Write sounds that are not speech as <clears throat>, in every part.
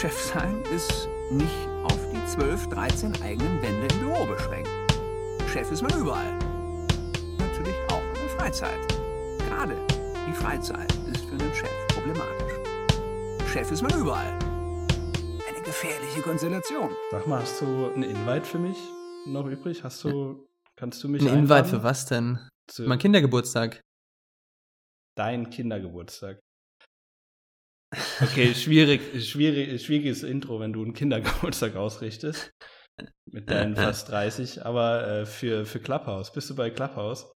Chef sein ist nicht auf die 12, 13 eigenen Wände im Büro beschränkt. Chef ist man überall. Natürlich auch in der Freizeit. Gerade die Freizeit ist für einen Chef problematisch. Chef ist man überall. Eine gefährliche Konstellation. Sag mal, hast du einen Invite für mich noch übrig? Hast du, kannst du mich Ein Invite für was denn? Zu Mein Kindergeburtstag. dein Kindergeburtstag. Okay, schwierig, schwierig, schwieriges Intro, wenn du einen Kindergeburtstag ausrichtest. Mit deinen fast 30, aber äh, für, für Clubhouse. Bist du bei Clubhouse?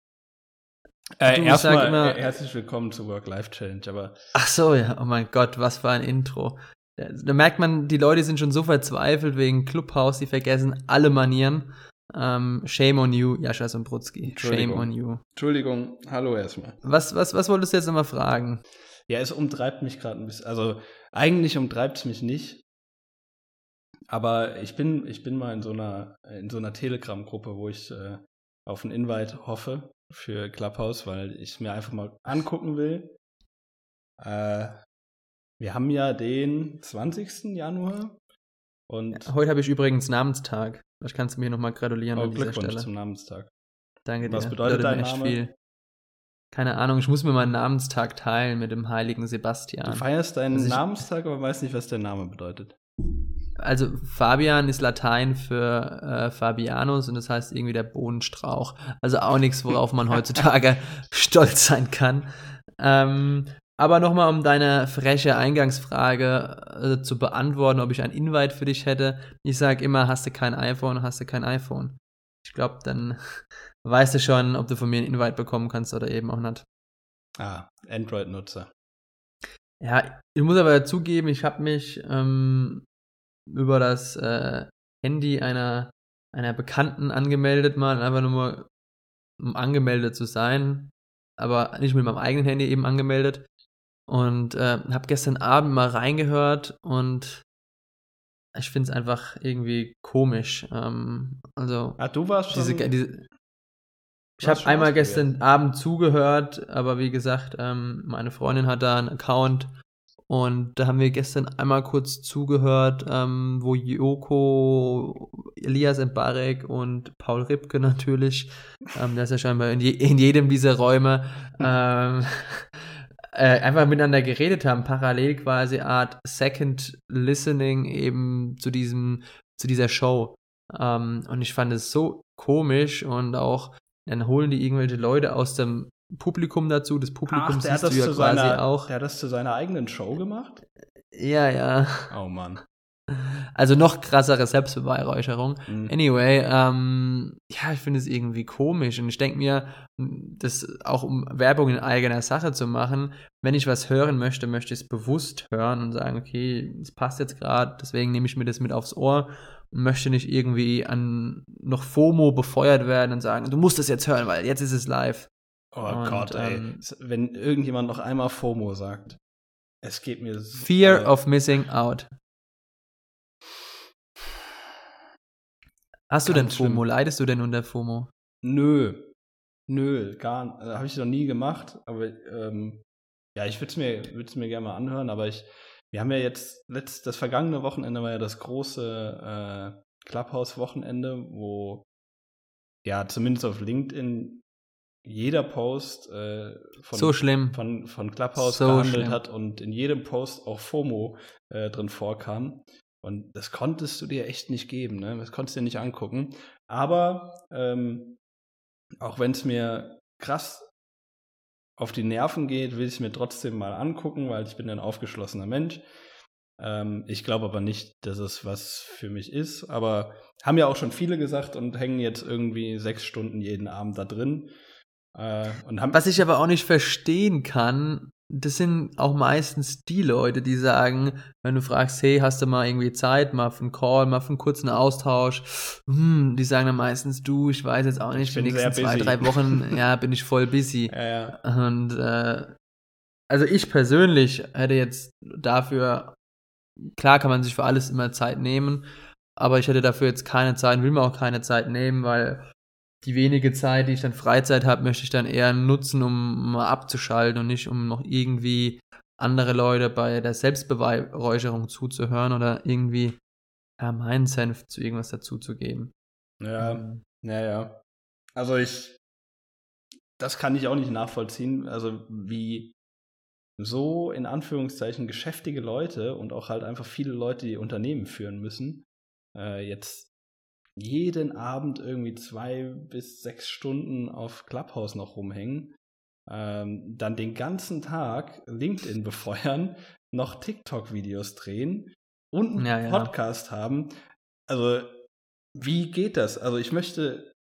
Äh, erstmal immer- äh, herzlich willkommen zu Work-Life-Challenge, aber Ach so, ja. Oh mein Gott, was für ein Intro. Da, da merkt man, die Leute sind schon so verzweifelt wegen Clubhouse, die vergessen alle Manieren. Ähm, shame on you, Jascha Sombrutski. Shame on you. Entschuldigung, hallo erstmal. Was, was, was wolltest du jetzt nochmal fragen? Ja, es umtreibt mich gerade ein bisschen. Also eigentlich umtreibt es mich nicht. Aber ich bin, ich bin mal in so einer, in so einer Telegram-Gruppe, wo ich äh, auf einen Invite hoffe für Clubhouse, weil ich es mir einfach mal angucken will. Äh, wir haben ja den 20. Januar und Heute habe ich übrigens Namenstag. Vielleicht kannst du mir nochmal gratulieren oh, an dieser Glückwunsch Stelle. zum Namenstag. Danke dir. Was bedeutet dein mir echt Name? viel. Keine Ahnung, ich muss mir meinen Namenstag teilen mit dem heiligen Du Sebastian. feierst deinen Also ich- Namenstag, aber weißt nicht, was der Name bedeutet. Also Fabian ist Latein für äh, Fabianus und das heißt irgendwie der Bohnenstrauch. Also auch nichts, worauf man <laughs> heutzutage stolz sein kann. Ähm, aber nochmal, um deine freche Eingangsfrage äh, zu beantworten, ob ich ein Invite für dich hätte. Ich sage immer, hast du kein iPhone, hast du kein iPhone. Ich glaube, dann <laughs> weißt du schon, ob du von mir ein Invite bekommen kannst oder eben auch nicht. Ah, Android-Nutzer. Ja, ich muss aber zugeben, ich habe mich ähm, über das äh, Handy einer, einer Bekannten angemeldet, mal einfach nur um angemeldet zu sein, aber nicht mit meinem eigenen Handy eben angemeldet. Und äh, habe gestern Abend mal reingehört und ich finde es einfach irgendwie komisch. Ähm, also Ah, du warst schon. diese, diese ich habe einmal gestern Abend zugehört, aber wie gesagt, ähm, meine Freundin hat da einen Account und da haben wir gestern einmal kurz zugehört, ähm, wo Joko, Elias Mbarek und Paul Ripke natürlich, ähm, der ist ja scheinbar in, je, in jedem dieser Räume, ähm, <laughs> äh, einfach miteinander geredet haben, parallel quasi Art Second Listening eben zu diesem, zu dieser Show. Ähm, und ich fand es so komisch und auch dann holen die irgendwelche Leute aus dem Publikum dazu. Das Publikum Ach, siehst das du ja zu quasi seiner, auch. der hat das zu seiner eigenen Show gemacht? Ja, ja. Oh Mann. Also noch krassere Selbstbeweihräucherung. Mhm. Anyway, ähm, ja, ich finde es irgendwie komisch und ich denke mir, das auch um Werbung in eigener Sache zu machen, wenn ich was hören möchte, möchte ich es bewusst hören und sagen, okay, es passt jetzt gerade, deswegen nehme ich mir das mit aufs Ohr und möchte nicht irgendwie an noch FOMO befeuert werden und sagen, du musst es jetzt hören, weil jetzt ist es live. Oh Und, Gott, ey. ähm, Wenn irgendjemand noch einmal FOMO sagt, es geht mir so. Fear äh, of missing out. Hast du denn Ganz schlimm. FOMO? Leidest du denn unter FOMO? Nö. Nö, gar nicht. Also, Habe ich noch nie gemacht, aber ähm, ja, ich würde es mir, würd's mir gerne mal anhören, aber ich, wir haben ja jetzt, letzt, das vergangene Wochenende war ja das große äh, Clubhouse-Wochenende, wo ja zumindest auf LinkedIn jeder Post äh, von, so schlimm. von, von Clubhouse So gehandelt schlimm. hat und in jedem Post auch FOMO äh, drin vorkam. Und das konntest du dir echt nicht geben, ne? Das konntest du dir nicht angucken. Aber ähm, auch wenn es mir krass auf die Nerven geht, will ich mir trotzdem mal angucken, weil ich bin ein aufgeschlossener Mensch. Ähm, ich glaube aber nicht, dass es was für mich ist. Aber haben ja auch schon viele gesagt und hängen jetzt irgendwie sechs Stunden jeden Abend da drin. Äh, Was ich aber auch nicht verstehen kann, das sind auch meistens die Leute, die sagen, wenn du fragst, hey, hast du mal irgendwie Zeit, mal für einen Call, mal für einen kurzen Austausch, hm, die sagen dann meistens, du, ich weiß jetzt auch nicht, Ich die nächsten zwei, drei Wochen, <laughs> ja, bin ich voll busy. ja, ja. Und äh, also ich persönlich hätte jetzt dafür, klar kann man sich für alles immer Zeit nehmen, aber ich hätte dafür jetzt keine Zeit, will mir auch keine Zeit nehmen, weil die wenige Zeit, die ich dann Freizeit habe, möchte ich dann eher nutzen, um mal abzuschalten und nicht um noch irgendwie andere Leute bei der Selbstbeweihräucherung zuzuhören oder irgendwie ja, meinen Senf zu irgendwas dazuzugeben. Ja, naja. Also ich, das kann ich auch nicht nachvollziehen. Also wie so in Anführungszeichen geschäftige Leute und auch halt einfach viele Leute, die Unternehmen führen müssen, äh, jetzt jeden Abend irgendwie zwei bis sechs Stunden auf Clubhouse noch rumhängen, ähm, dann den ganzen Tag LinkedIn <laughs> befeuern, noch TikTok-Videos drehen und einen Ja, ja. Podcast haben. Also, wie geht das? Also, ich möchte,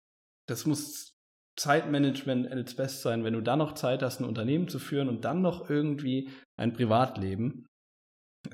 das muss Zeitmanagement als best sein, wenn du dann noch Zeit hast, ein Unternehmen zu führen und dann noch irgendwie ein Privatleben.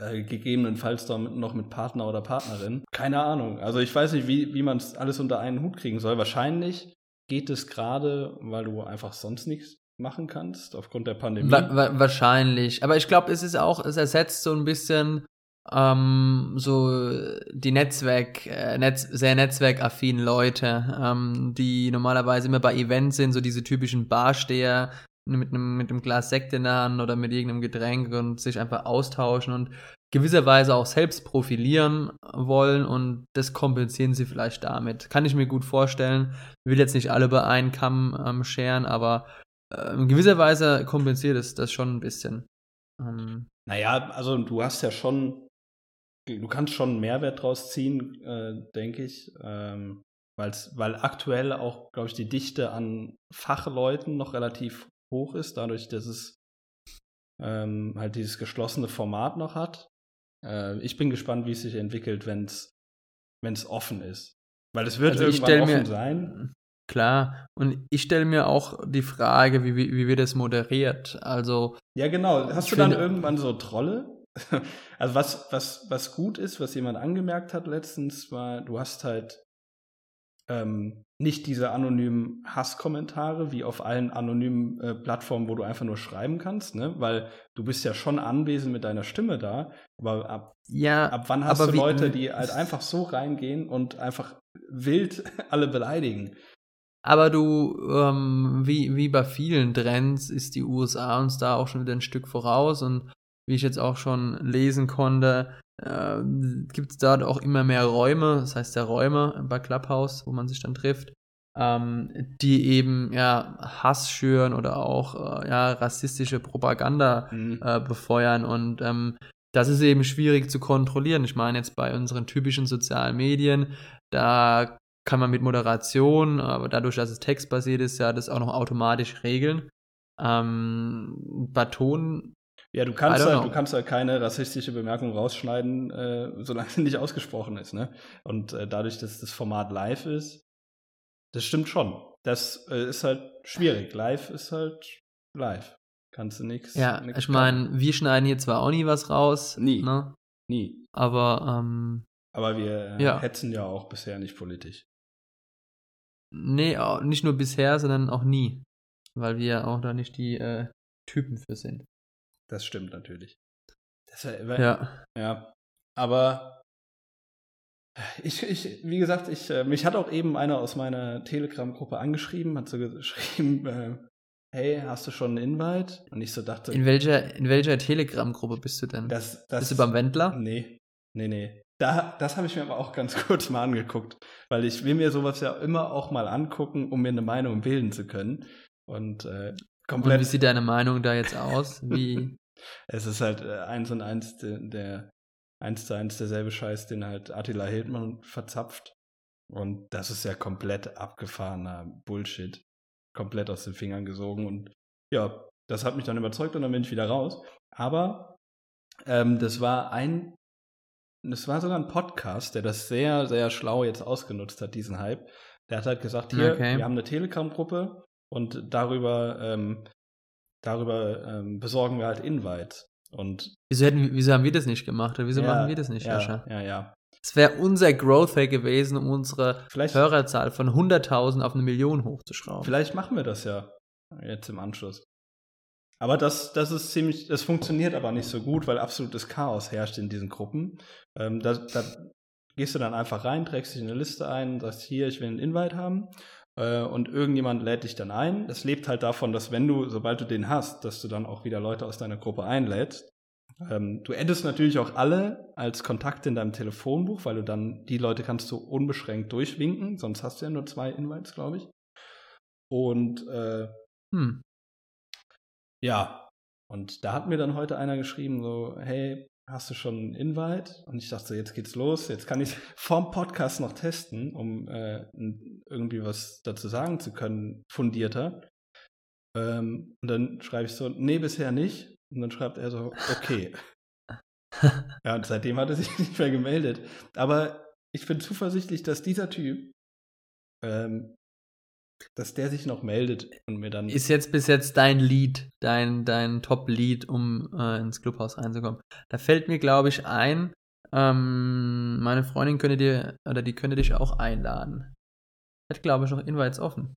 Äh, gegebenenfalls noch mit Partner oder Partnerin. Keine Ahnung. Also ich weiß nicht, wie, wie man es alles unter einen Hut kriegen soll. Wahrscheinlich geht es gerade, weil du einfach sonst nichts machen kannst, aufgrund der Pandemie. Wa wa wahrscheinlich. Aber ich glaube, es ist auch, es ersetzt so ein bisschen ähm, so die Netzwerk, äh, Netz, sehr netzwerkaffinen Leute, ähm, die normalerweise immer bei Events sind, so diese typischen Barsteher mit einem mit einem Glas Sekt in der Hand oder mit irgendeinem Getränk und sich einfach austauschen und gewisserweise auch selbst profilieren wollen und das kompensieren sie vielleicht damit. Kann ich mir gut vorstellen. Ich will jetzt nicht alle bei einen Kamm ähm, scheren, aber äh, in gewisser Weise kompensiert es das schon ein bisschen. Ähm, Naja, also du hast ja schon, du kannst schon einen Mehrwert draus ziehen, äh, denke ich. Ähm, weil's, weil aktuell auch, glaube ich, die Dichte an Fachleuten noch relativ hoch ist, dadurch, dass es ähm, halt dieses geschlossene Format noch hat. Äh, ich bin gespannt, wie es sich entwickelt, wenn es offen ist. Weil es wird Also irgendwann offen mir- sein. Klar, und ich stelle mir auch die Frage, wie, wie, wie wird das moderiert? Also, Ja, genau. Hast du dann irgendwann so Trolle? <laughs> Also was, was, was gut ist, was jemand angemerkt hat letztens, war, du hast halt ähm, nicht diese anonymen Hasskommentare wie auf allen anonymen äh, Plattformen, wo du einfach nur schreiben kannst, ne? Weil du bist ja schon anwesend mit deiner Stimme da, aber ab, ja, ab wann hast du wie- Leute, die halt einfach so reingehen und einfach wild <laughs> alle beleidigen? aber du, ähm, wie, wie bei vielen Trends, ist die USA uns da auch schon wieder ein Stück voraus und wie ich jetzt auch schon lesen konnte, äh, gibt es dort auch immer mehr Räume, das heißt ja Räume bei Clubhouse, wo man sich dann trifft, ähm, die eben ja Hass schüren oder auch äh, ja rassistische Propaganda Mhm. äh, befeuern und ähm, das ist eben schwierig zu kontrollieren. Ich meine jetzt bei unseren typischen sozialen Medien, da kann man mit Moderation, aber dadurch, dass es textbasiert ist, ja das auch noch automatisch regeln. Ähm, bei Ton, Ja, du kannst, halt, know. du kannst halt keine rassistische Bemerkung rausschneiden, äh, solange sie nicht ausgesprochen ist. Ne? Und äh, dadurch, dass das Format live ist, das stimmt schon. Das äh, ist halt schwierig. Live ist halt live. Kannst du nichts. ja, ich meine, wir schneiden hier zwar auch nie was raus, Nie. ne? Nie. aber ähm, Aber wir äh, Ja. hetzen ja auch bisher nicht politisch. nee, auch nicht nur bisher, sondern auch nie, weil wir auch da nicht die äh, Typen für sind. Das stimmt natürlich. Das wär, Ja. Ja, aber ich, ich, wie gesagt, ich, äh, mich hat auch eben einer aus meiner Telegram-Gruppe angeschrieben, hat so geschrieben, <laughs> äh, hey, hast du schon einen Invite? Und ich so dachte, In welcher, in welcher Telegram-Gruppe bist du denn? das, das bist du beim Wendler? Nee, nee, nee. Da, das habe ich mir aber auch ganz <laughs> kurz mal angeguckt, weil ich will mir sowas ja immer auch mal angucken, um mir eine Meinung bilden zu können. Und äh, Und komplett. wie sieht deine Meinung da jetzt aus? Wie, <laughs> Es ist halt äh, eins und eins der, der eins zu eins derselbe Scheiß, den halt Attila Hildmann verzapft. Und das ist ja komplett abgefahrener Bullshit. Komplett aus den Fingern gesogen. Und ja, das hat mich dann überzeugt und dann bin ich wieder raus. Aber ähm, das war ein, das war sogar ein Podcast, der das sehr, sehr schlau jetzt ausgenutzt hat, diesen Hype. Der hat halt gesagt, hier, Okay. wir haben eine Telegram-Gruppe und darüber, ähm, darüber ähm, besorgen wir halt Invites. Und wieso, hätten, wieso haben wir das nicht gemacht? Oder wieso ja, machen wir das nicht, ja, Sascha? ja, ja. Es wäre unser Growth Hack gewesen, um unsere Vielleicht, Hörerzahl von 100.000 auf eine Million hochzuschrauben. vielleicht machen wir das ja jetzt im Anschluss. Aber das, das ist ziemlich, das funktioniert aber nicht so gut, weil absolutes Chaos herrscht in diesen Gruppen. Ähm, da, da gehst du dann einfach rein, trägst dich in eine Liste ein, sagst hier, ich will einen Invite haben. Äh, und irgendjemand lädt dich dann ein. Das lebt halt davon, dass wenn du, sobald du den hast, dass du dann auch wieder Leute aus deiner Gruppe einlädst. Ähm, du addest natürlich auch alle als Kontakte in deinem Telefonbuch, weil du dann die Leute kannst du unbeschränkt durchwinken, sonst hast du ja nur zwei Invites, glaube ich. Und äh, hm. ja, und da hat mir dann heute einer geschrieben, so, hey, hast du schon einen Invite? Und ich dachte, jetzt geht's los. Jetzt kann ich <laughs> vorm Podcast noch testen, um äh, irgendwie was dazu sagen zu können, fundierter. Ähm, und dann schreibe ich so, nee, bisher nicht. Und dann schreibt er so, okay. <laughs> ja, und seitdem hat er sich <laughs> nicht mehr gemeldet. Aber ich bin zuversichtlich, dass dieser Typ, ähm, dass der sich noch meldet und mir dann. Ist jetzt bis jetzt dein Lead, dein, dein Top-Lead, um äh, ins Clubhaus reinzukommen. Da fällt mir, glaube ich, ein, ähm, meine Freundin könnte dir, oder die könnte dich auch einladen. Hat, glaube ich, noch Invites offen.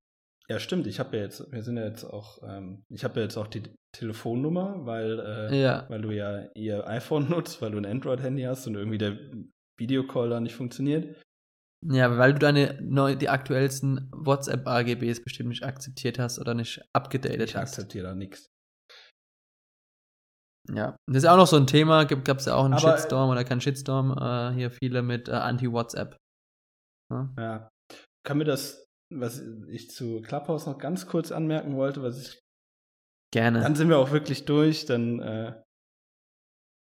Ja, stimmt. Ich habe ja jetzt, wir sind ja jetzt auch, ähm, ich habe ja jetzt auch die Telefonnummer, weil, äh, ja. weil du ja ihr iPhone nutzt, weil du ein Android-Handy hast und irgendwie der Videocall da nicht funktioniert. Ja, weil du deine neu, die aktuellsten WhatsApp-AGBs bestimmt nicht akzeptiert hast oder nicht abgedatet hast. Ich akzeptiere da nichts. Ja, das ist auch noch so ein Thema. Gab es ja auch einen Aber, Shitstorm oder keinen Shitstorm? Äh, hier viele mit äh, Anti-WhatsApp. Ja? ja. Kann mir das was ich zu Clubhouse noch ganz kurz anmerken wollte, was ich. Gerne. Dann sind wir auch wirklich durch, dann. Äh,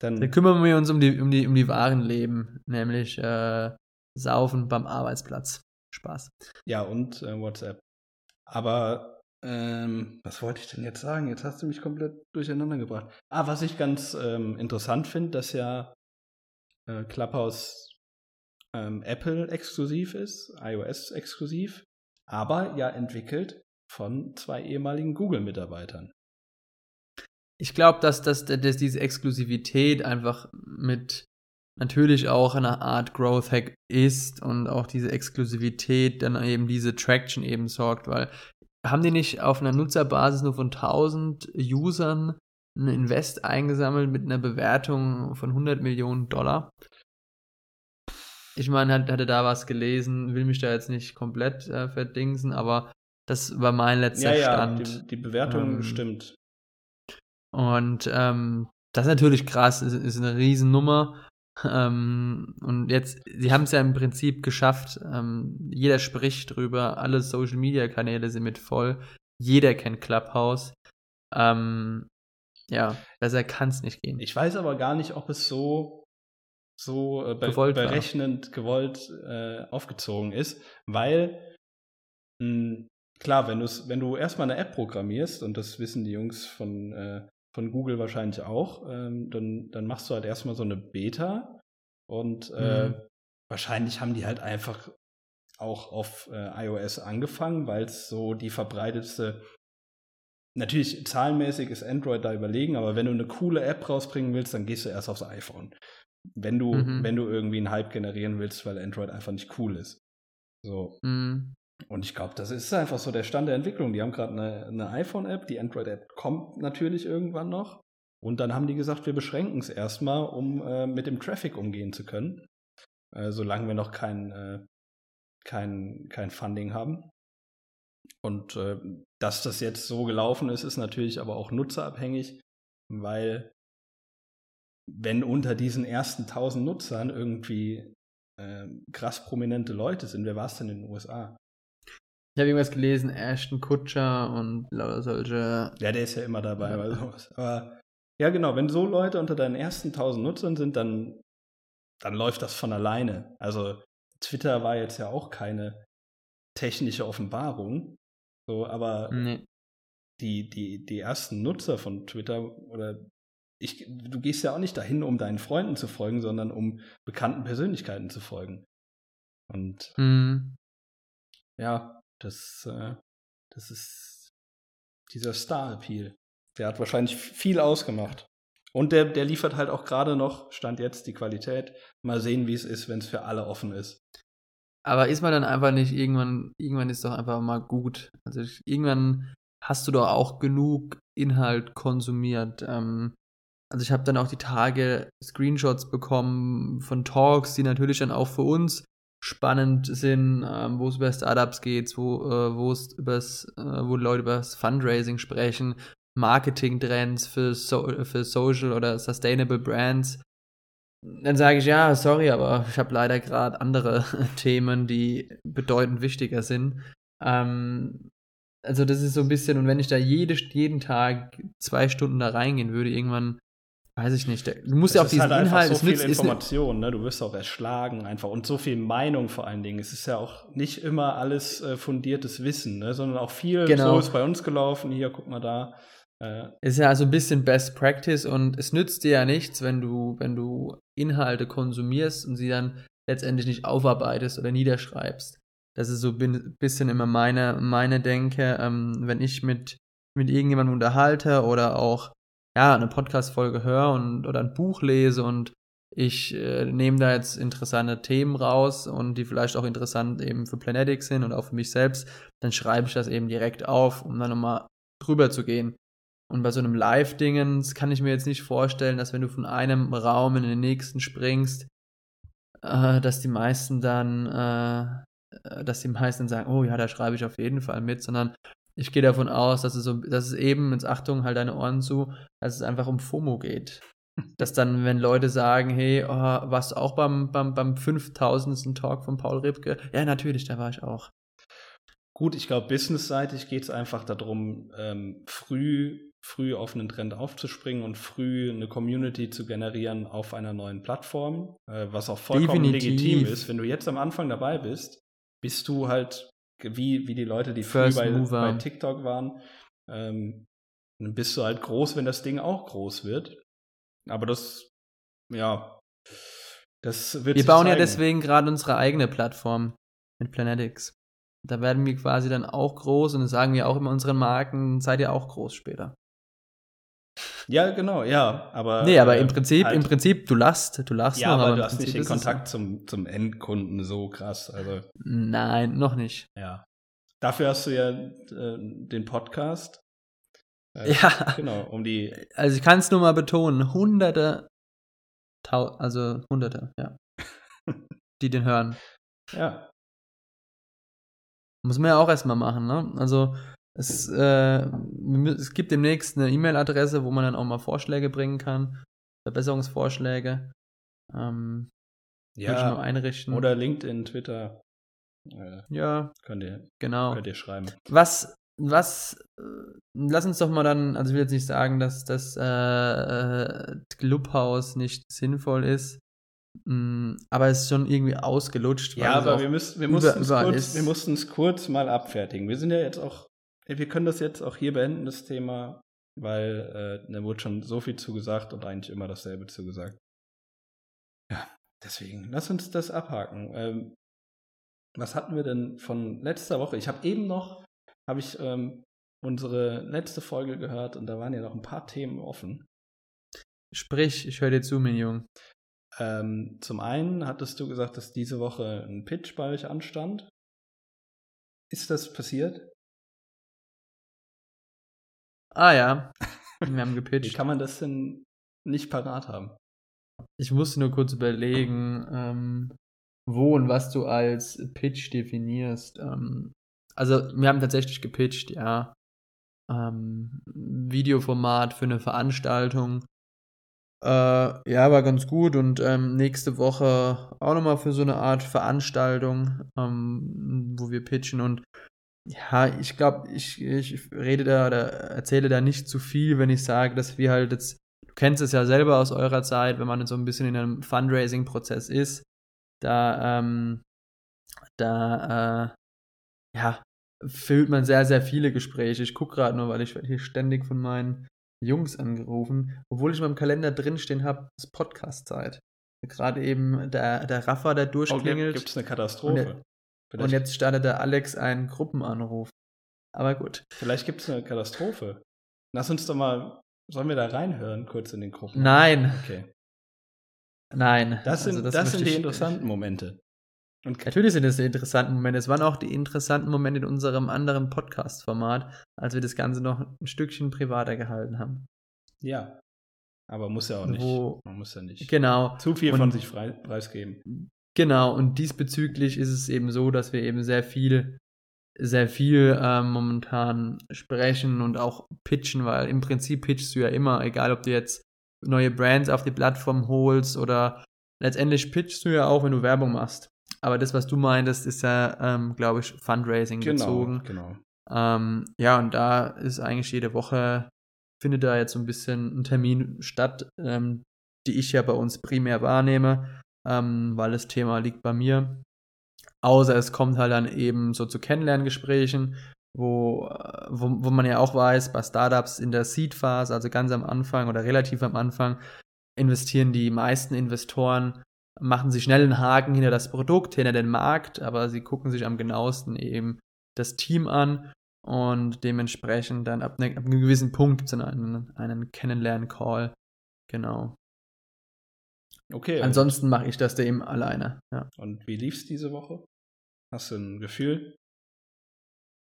dann, dann kümmern wir uns um die, um die, um die wahren Leben, nämlich äh, Saufen beim Arbeitsplatz. Spaß. Ja, und äh, WhatsApp. Aber ähm, was wollte ich denn jetzt sagen? Jetzt hast du mich komplett durcheinander gebracht. Ah, was ich ganz ähm, interessant finde, dass ja äh, Clubhouse ähm, Apple exklusiv ist, iOS exklusiv aber ja entwickelt von zwei ehemaligen Google-Mitarbeitern. Ich glaube, dass, dass, dass diese Exklusivität einfach mit natürlich auch einer Art Growth Hack ist und auch diese Exklusivität dann eben diese Traction eben sorgt, weil haben die nicht auf einer Nutzerbasis nur von 1000 Usern ein Invest eingesammelt mit einer Bewertung von 100 Millionen Dollar? ich meine, hat, hatte da was gelesen, will mich da jetzt nicht komplett äh, verdingsen, aber das war mein letzter ja, ja, Stand. Die, die Bewertung ähm, stimmt. Und ähm, das ist natürlich krass, ist, ist eine Riesennummer. Ähm, und jetzt, sie haben es ja im Prinzip geschafft. Ähm, jeder spricht drüber, alle Social Media Kanäle sind mit voll. Jeder kennt Clubhouse. Ähm, ja, besser kann es nicht gehen. Ich weiß aber gar nicht, ob es so so äh, be gewollt berechnend war. gewollt äh, aufgezogen ist, weil mh, hm, klar, wenn, wenn du erstmal eine App programmierst, und das wissen die Jungs von, äh, von Google wahrscheinlich auch, ähm, dann, dann machst du halt erstmal so eine Beta und äh, mhm. wahrscheinlich haben die halt einfach auch auf äh, iOS angefangen, weil es so die verbreitetste Natürlich, zahlenmäßig ist Android da überlegen, aber wenn du eine coole App rausbringen willst, dann gehst du erst aufs iPhone wenn du, mhm. wenn du irgendwie einen Hype generieren willst, weil Android einfach nicht cool ist. So. Mhm. Und ich glaube, das ist einfach so der Stand der Entwicklung. Die haben gerade eine, eine iPhone-App, die Android-App kommt natürlich irgendwann noch. Und dann haben die gesagt, wir beschränken es erstmal, um äh, mit dem Traffic umgehen zu können. Äh, solange wir noch kein, äh, kein, kein Funding haben. Und äh, dass das jetzt so gelaufen ist, ist natürlich aber auch nutzerabhängig, weil wenn unter diesen ersten 1000 Nutzern irgendwie äh, krass prominente Leute sind, wer war es denn in den USA? Ich habe irgendwas gelesen, Ashton Kutscher und lauter solche. Ja, der ist ja immer dabei ja. bei sowas. Aber ja, genau, wenn so Leute unter deinen ersten 1000 Nutzern sind, dann, dann läuft das von alleine. Also Twitter war jetzt ja auch keine technische Offenbarung. So, aber nee. die, die, die ersten Nutzer von Twitter oder ich, du gehst ja auch nicht dahin, um deinen Freunden zu folgen, sondern um bekannten Persönlichkeiten zu folgen. Und mhm. ja, das, äh, das ist dieser Star-Appeal. Der hat wahrscheinlich viel ausgemacht. Und der, der liefert halt auch gerade noch, stand jetzt die Qualität. Mal sehen, wie es ist, wenn es für alle offen ist. Aber ist man dann einfach nicht irgendwann, irgendwann ist doch einfach mal gut. Also irgendwann hast du doch auch genug Inhalt konsumiert. Ähm, also ich habe dann auch die Tage Screenshots bekommen von Talks, die natürlich dann auch für uns spannend sind, ähm, wo es über Startups geht, wo, äh, wo es übers, äh, wo Leute über das Fundraising sprechen, Marketing-Trends für, so, für Social oder Sustainable Brands, dann sage ich, ja, sorry, aber ich habe leider gerade andere <laughs> Themen, die bedeutend wichtiger sind. Ähm, also das ist so ein bisschen, und wenn ich da jede, jeden Tag zwei Stunden da reingehen würde, irgendwann, weiß ich nicht, du musst das ja auf diesen halt Inhalt, so es nützt, Information, ne? du wirst auch erschlagen einfach und so viel Meinung vor allen Dingen. Es ist ja auch nicht immer alles äh, fundiertes Wissen, ne? sondern auch viel, Genau. so ist bei uns gelaufen, hier, guck mal da. Äh, ist ja also ein bisschen Best Practice und es nützt dir ja nichts, wenn du, wenn du Inhalte konsumierst und sie dann letztendlich nicht aufarbeitest oder niederschreibst. Das ist so ein bisschen immer meine, meine Denke, ähm, wenn ich mit, mit irgendjemandem unterhalte oder auch ja, eine Podcast-Folge höre und oder ein Buch lese und ich äh, nehme da jetzt interessante Themen raus und die vielleicht auch interessant eben für Planetics sind und auch für mich selbst, dann schreibe ich das eben direkt auf, um dann nochmal drüber zu gehen. Und bei so einem Live-Dingens kann ich mir jetzt nicht vorstellen, dass wenn du von einem Raum in den nächsten springst, äh, dass die meisten dann, äh, dass die meisten sagen, oh ja, da schreibe ich auf jeden Fall mit, sondern ich gehe davon aus, dass es, so, dass es eben, jetzt Achtung, halt deine Ohren zu, dass es einfach um FOMO geht. Dass dann, wenn Leute sagen, hey, oh, warst du auch beim, beim, beim 5000. Talk von Paul Ripke? Ja, natürlich, da war ich auch. Gut, ich glaube, businessseitig geht es einfach darum, ähm, früh, früh auf einen Trend aufzuspringen und früh eine Community zu generieren auf einer neuen Plattform, äh, was auch vollkommen Definitiv. legitim ist. Wenn du jetzt am Anfang dabei bist, bist du halt wie, wie die Leute, die First früh bei, bei TikTok waren, ähm, dann bist du halt groß, wenn das Ding auch groß wird. Aber das, ja, das wird Wir bauen ja zeigen. deswegen gerade unsere eigene Plattform mit Planetics. Da werden wir quasi dann auch groß und das sagen wir auch immer unseren Marken, seid ihr auch groß später. Ja, genau, ja. Aber, Nee, aber äh, im Prinzip, halt- im Prinzip, du lachst, du lachst Ja, noch, aber im du hast Prinzip nicht den Kontakt zum, zum Endkunden so krass. Also, so. Nein, noch nicht. ja. Dafür hast du ja äh, den Podcast. Äh, Ja. Genau, um die. Also ich kann es nur mal betonen, hunderte, also hunderte, ja, <laughs> die den hören. Ja, Muss man ja auch erstmal machen, ne? Also es, äh, es gibt demnächst eine E-Mail-Adresse, wo man dann auch mal Vorschläge bringen kann, Verbesserungsvorschläge. Ähm, ja. einrichten. Oder LinkedIn, Twitter. Äh, ja, könnt, ihr, genau. könnt ihr schreiben. Was, was, äh, lass uns doch mal dann, also ich will jetzt nicht sagen, dass das äh, äh, Clubhouse nicht sinnvoll ist, mh, aber es ist schon irgendwie ausgelutscht. Ja, aber wir, müssen, wir über- mussten kurz, wir mussten es kurz mal abfertigen. Wir sind ja jetzt auch, wir können das jetzt auch hier beenden, das Thema, weil äh, da wurde schon so viel zugesagt und eigentlich immer dasselbe zugesagt. Ja, deswegen, lass uns das abhaken. Ähm, was hatten wir denn von letzter Woche? Ich habe eben noch, habe ich ähm, unsere letzte Folge gehört und da waren ja noch ein paar Themen offen. Sprich, ich höre dir zu, mein Junge. Ähm, zum einen hattest du gesagt, dass diese Woche ein Pitch bei euch anstand. Ist das passiert? Ah ja, wir haben Wie gepitcht. kann man das denn nicht parat haben? Ich musste nur kurz überlegen, ähm, wo und was du als Pitch definierst. Ähm, also, wir haben tatsächlich gepitcht, ja. Ähm, Videoformat für eine Veranstaltung. Äh, ja, war ganz gut und ähm, nächste Woche auch nochmal für so eine Art Veranstaltung, ähm, wo wir pitchen und ja, ich glaube, ich, ich rede da oder erzähle da nicht zu viel, wenn ich sage, dass wir halt jetzt du kennst es ja selber aus eurer Zeit, wenn man so ein bisschen in einem Fundraising-Prozess ist, da, ähm, da, äh, ja, füllt man sehr, sehr viele Gespräche. Ich gucke gerade nur, weil ich werde hier ständig von meinen Jungs angerufen, obwohl ich in meinem Kalender drinstehen habe, ist Podcast-Zeit. Gerade eben der, der Rafa, der durchklingelt. Gibt es eine Katastrophe? Und jetzt startet der Alex einen Gruppenanruf. Aber gut. vielleicht gibt es eine Katastrophe. Lass uns doch mal, sollen wir da reinhören, kurz in den Gruppen? Nein, Okay. nein. Das sind, Also das möchte sind die interessanten Momente. Und Natürlich sind es die interessanten Momente. Es waren auch die interessanten Momente in unserem anderen Podcast-Format, als wir das Ganze noch ein Stückchen privater gehalten haben. ja. Aber muss ja auch nicht. Wo- Man muss ja nicht Genau, zu viel Und- von sich frei, preisgeben. Genau. Und diesbezüglich ist es eben so, dass wir eben sehr viel sehr viel ähm, momentan sprechen und auch pitchen, weil im Prinzip pitchst du ja immer, egal ob du jetzt neue Brands auf die Plattform holst oder letztendlich pitchst du ja auch, wenn du Werbung machst. Aber das, was du meintest, ist ja, ähm, glaube ich, Fundraising Genau, bezogen. genau. Ähm, ja, und da ist eigentlich jede Woche, findet da jetzt so ein bisschen ein Termin statt, ähm, die ich ja bei uns primär wahrnehme, ähm, weil das Thema liegt bei mir. Außer es kommt halt dann eben so zu Kennenlerngesprächen, wo, äh, wo, wo man ja auch weiß, bei Startups in der Seed-Phase, also ganz am Anfang oder relativ am Anfang, investieren die meisten Investoren, machen sie schnell einen Haken hinter das Produkt, hinter den Markt, aber sie gucken sich am genauesten eben das Team an und dementsprechend dann ab, ne, ab einem gewissen Punkt einen, einen Kennenlernen-Call. Genau. Okay. Ansonsten mache ich das da eben alleine. Ja. Und wie lief's diese Woche? Hast du ein Gefühl?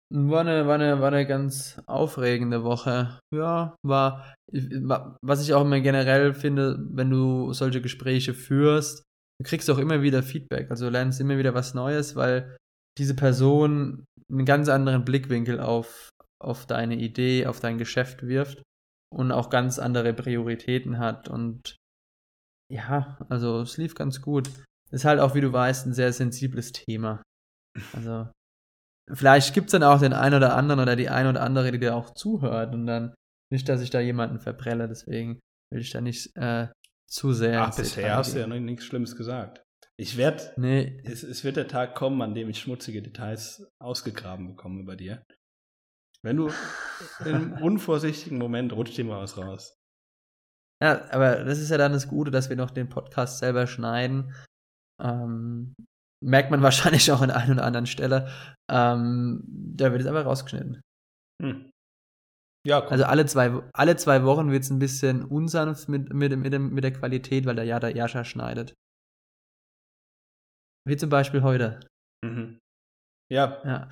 War eine, war, eine, war eine ganz aufregende Woche. Ja, war, war, was ich auch immer generell finde, wenn du solche Gespräche führst, du kriegst auch immer wieder Feedback. Also lernst immer wieder was Neues, weil diese Person einen ganz anderen Blickwinkel auf, auf deine Idee, auf dein Geschäft wirft und auch ganz andere Prioritäten hat. Und ja, also es lief ganz gut. Ist halt auch, wie du weißt, ein sehr sensibles Thema. Also vielleicht gibt es dann auch den einen oder anderen oder die eine oder andere, die dir auch zuhört und dann nicht, dass ich da jemanden verbrelle, deswegen will ich da nicht äh, zu sehr. Ach, bisher hast du ja noch nichts Schlimmes gesagt. Ich werde, Nee, es, es wird der Tag kommen, an dem ich schmutzige Details ausgegraben bekomme bei dir. Wenn du <laughs> im unvorsichtigen Moment rutscht dir mal was raus. Ja, aber das ist ja dann das Gute, dass wir noch den Podcast selber schneiden. Ähm, merkt man <laughs> wahrscheinlich auch an einer oder anderen Stelle. Ähm, da wird es einfach rausgeschnitten. Hm. Ja, cool. Also alle zwei, alle zwei Wochen wird es ein bisschen unsanft mit, mit, mit, dem, mit der Qualität, weil der ja der Jascha schneidet. Wie zum Beispiel heute. mhm. ja, Ja.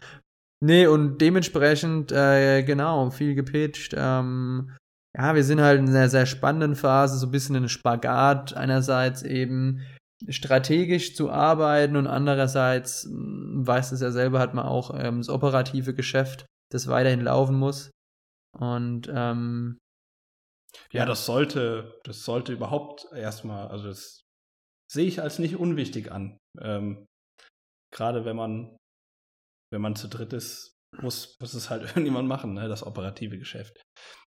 Nee, und dementsprechend, äh, genau, viel gepitcht. Ähm, ja, wir sind halt in einer sehr spannenden Phase, so ein bisschen in Spagat. Einerseits eben strategisch zu arbeiten und andererseits, mh, weiß es ja selber, hat man auch ähm, das operative Geschäft, das weiterhin laufen muss. Und ähm, ja, das sollte, das sollte überhaupt erstmal, also das sehe ich als nicht unwichtig an. Ähm, Gerade wenn man, wenn man zu dritt ist, muss, muss es halt <laughs> irgendjemand machen, ne? das operative Geschäft.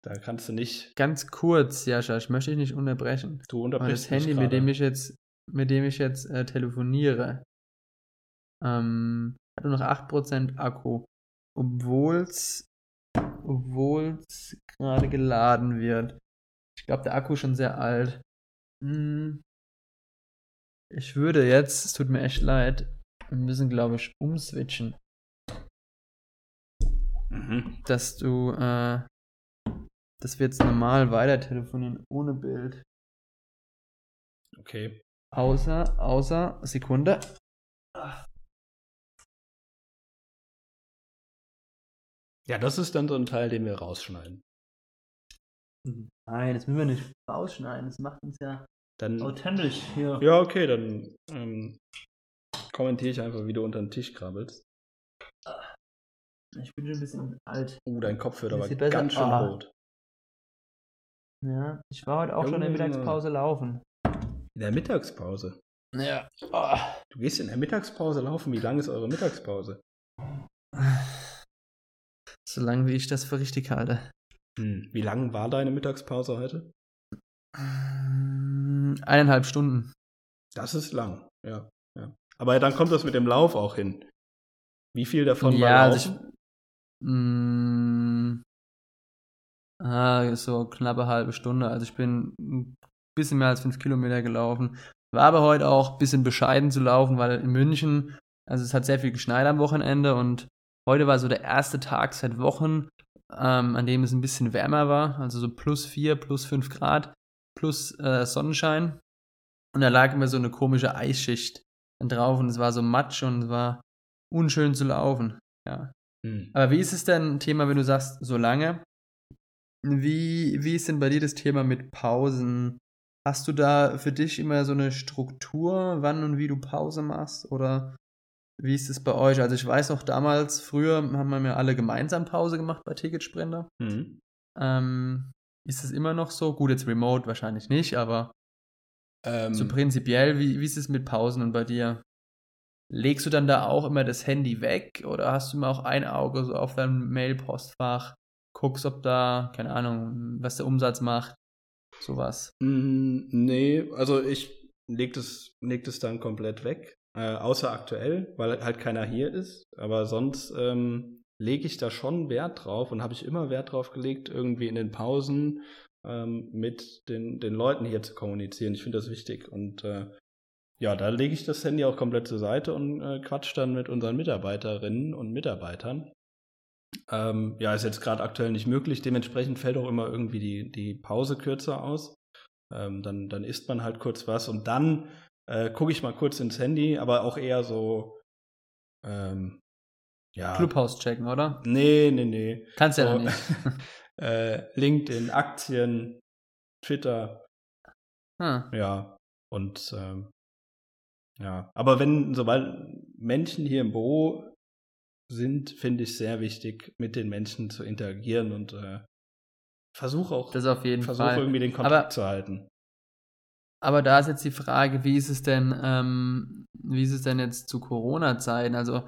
Da kannst du nicht, ganz kurz, Jascha, ich möchte dich nicht unterbrechen. du unterbrichst das Handy, mit dem ich jetzt, mit dem ich jetzt äh, telefoniere, ähm, hat nur noch 8% Akku. Obwohl es obwohl's gerade geladen wird. Ich glaube, der Akku ist schon sehr alt. Hm. Ich würde jetzt, es tut mir echt leid, wir müssen, glaube ich, umswitchen, Mhm. dass du, äh, dass wir jetzt normal weiter telefonieren, ohne Bild. Okay. Außer, außer, Sekunde. Ja, das ist dann so ein Teil, den wir rausschneiden. Nein, das müssen wir nicht rausschneiden. Das macht uns ja Dann, authentisch hier. ja, okay, dann ähm, kommentiere ich einfach, wie du unter den Tisch krabbelst. Ich bin schon ein bisschen alt. Uh, dein Kopf wird aber ganz schön Ah. rot. Ja, ich war heute auch schon in der. Mittagspause laufen. In der Mittagspause. Ja. Oh. Du gehst in der Mittagspause laufen. Wie lang ist eure Mittagspause? So lange wie ich das für richtig halte. Hm. Wie lang war deine Mittagspause heute? Mm, Eineinhalb Stunden. Das ist lang, ja. ja. Aber dann kommt das mit dem Lauf auch hin. Wie viel davon war ja, also ich. Mm, ah, so knappe halbe Stunde. Also ich bin ein bisschen mehr als fünf Kilometer gelaufen. War aber heute auch ein bisschen bescheiden zu laufen, weil in München, also es hat sehr viel geschneit am Wochenende und heute war so der erste Tag seit Wochen, ähm, an dem es ein bisschen wärmer war, also so plus vier, plus fünf Grad, plus äh, Sonnenschein. Und da lag immer so eine komische Eisschicht drauf und es war so matsch und es war unschön zu laufen. Ja. Hm. Aber wie ist es denn, Thema, wenn du sagst, so lange? Wie, wie ist denn bei dir das Thema mit Pausen? Hast du da für dich immer so eine Struktur, wann und wie du Pause machst? Oder Wie ist es bei euch? Also ich weiß noch damals, früher haben wir mir alle gemeinsam Pause gemacht bei Ticketsprender. Mhm. Ähm, ist es immer noch so? Gut, jetzt remote wahrscheinlich nicht, aber Ähm, so prinzipiell, wie, wie ist es mit Pausen und bei dir? Legst du dann da auch immer das Handy weg oder hast du immer auch ein Auge so auf deinem Mail-Postfach? Guckst, ob da, keine Ahnung, was der Umsatz macht? Sowas. Mm, Nee, also ich leg das, leg das dann komplett weg. Äh, außer aktuell, weil halt keiner hier ist. Aber sonst ähm, lege ich da schon Wert drauf und habe ich immer Wert drauf gelegt, irgendwie in den Pausen ähm, mit den, den Leuten hier zu kommunizieren. Ich finde das wichtig. Und äh, ja, da lege ich das Handy auch komplett zur Seite und äh, quatsch dann mit unseren Mitarbeiterinnen und Mitarbeitern. Ähm, ja, ist jetzt gerade aktuell nicht möglich. Dementsprechend fällt auch immer irgendwie die, die Pause kürzer aus. Ähm, dann, dann isst man halt kurz was und dann äh, gucke ich mal kurz ins Handy, aber auch eher so, ähm, ja. Clubhouse checken, oder? Nee, nee, nee. Kannst ja So, noch nicht. <laughs> äh, LinkedIn, Aktien, Twitter, Hm. ja. Und ähm, ja, aber wenn, sobald Menschen hier im Büro sind, finde ich sehr wichtig, mit den Menschen zu interagieren und äh, versuche auch, Das auf jeden versuche Fall. irgendwie den Kontakt Aber- zu halten. Aber da ist jetzt die Frage, wie ist es denn, ähm, wie ist es denn jetzt zu Corona-Zeiten? Also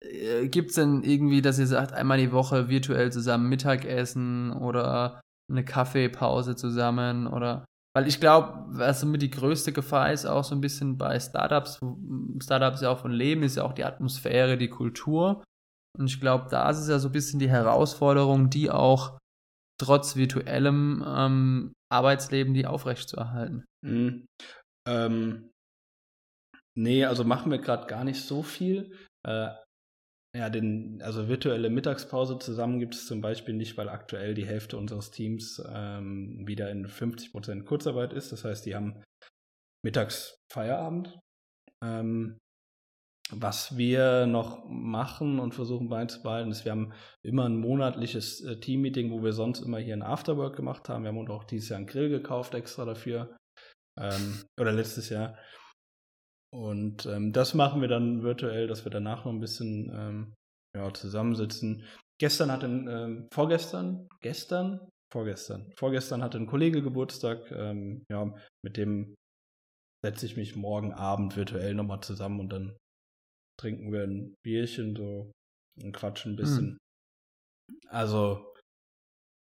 äh, gibt es denn irgendwie, dass ihr sagt, einmal die Woche virtuell zusammen Mittagessen oder eine Kaffeepause zusammen oder weil ich glaube, was somit die größte Gefahr ist, auch so ein bisschen bei Startups, Startups ja auch von leben, ist ja auch die Atmosphäre, die Kultur. Und ich glaube, da ist es ja so ein bisschen die Herausforderung, die auch trotz virtuellem ähm, Arbeitsleben die aufrechtzuerhalten. Mhm. Ähm, nee, also machen wir gerade gar nicht so viel. Äh, ja, den, also virtuelle Mittagspause zusammen gibt es zum Beispiel nicht, weil aktuell die Hälfte unseres Teams ähm, wieder in 50% Kurzarbeit ist. Das heißt, die haben mittags Feierabend. Ähm, was wir noch machen und versuchen beizubehalten, ist, wir haben immer ein monatliches äh, Team-Meeting, wo wir sonst immer hier ein Afterwork gemacht haben. Wir haben uns auch dieses Jahr einen Grill gekauft extra dafür. Ähm, oder letztes Jahr. Und ähm, das machen wir dann virtuell, dass wir danach noch ein bisschen ähm, ja, zusammensitzen. Gestern hatte ein, ähm, vorgestern, gestern, vorgestern, vorgestern hatte ein Kollege Geburtstag. Ähm, ja, mit dem setze ich mich morgen Abend virtuell nochmal zusammen und dann trinken wir ein Bierchen so und quatschen ein bisschen. Also,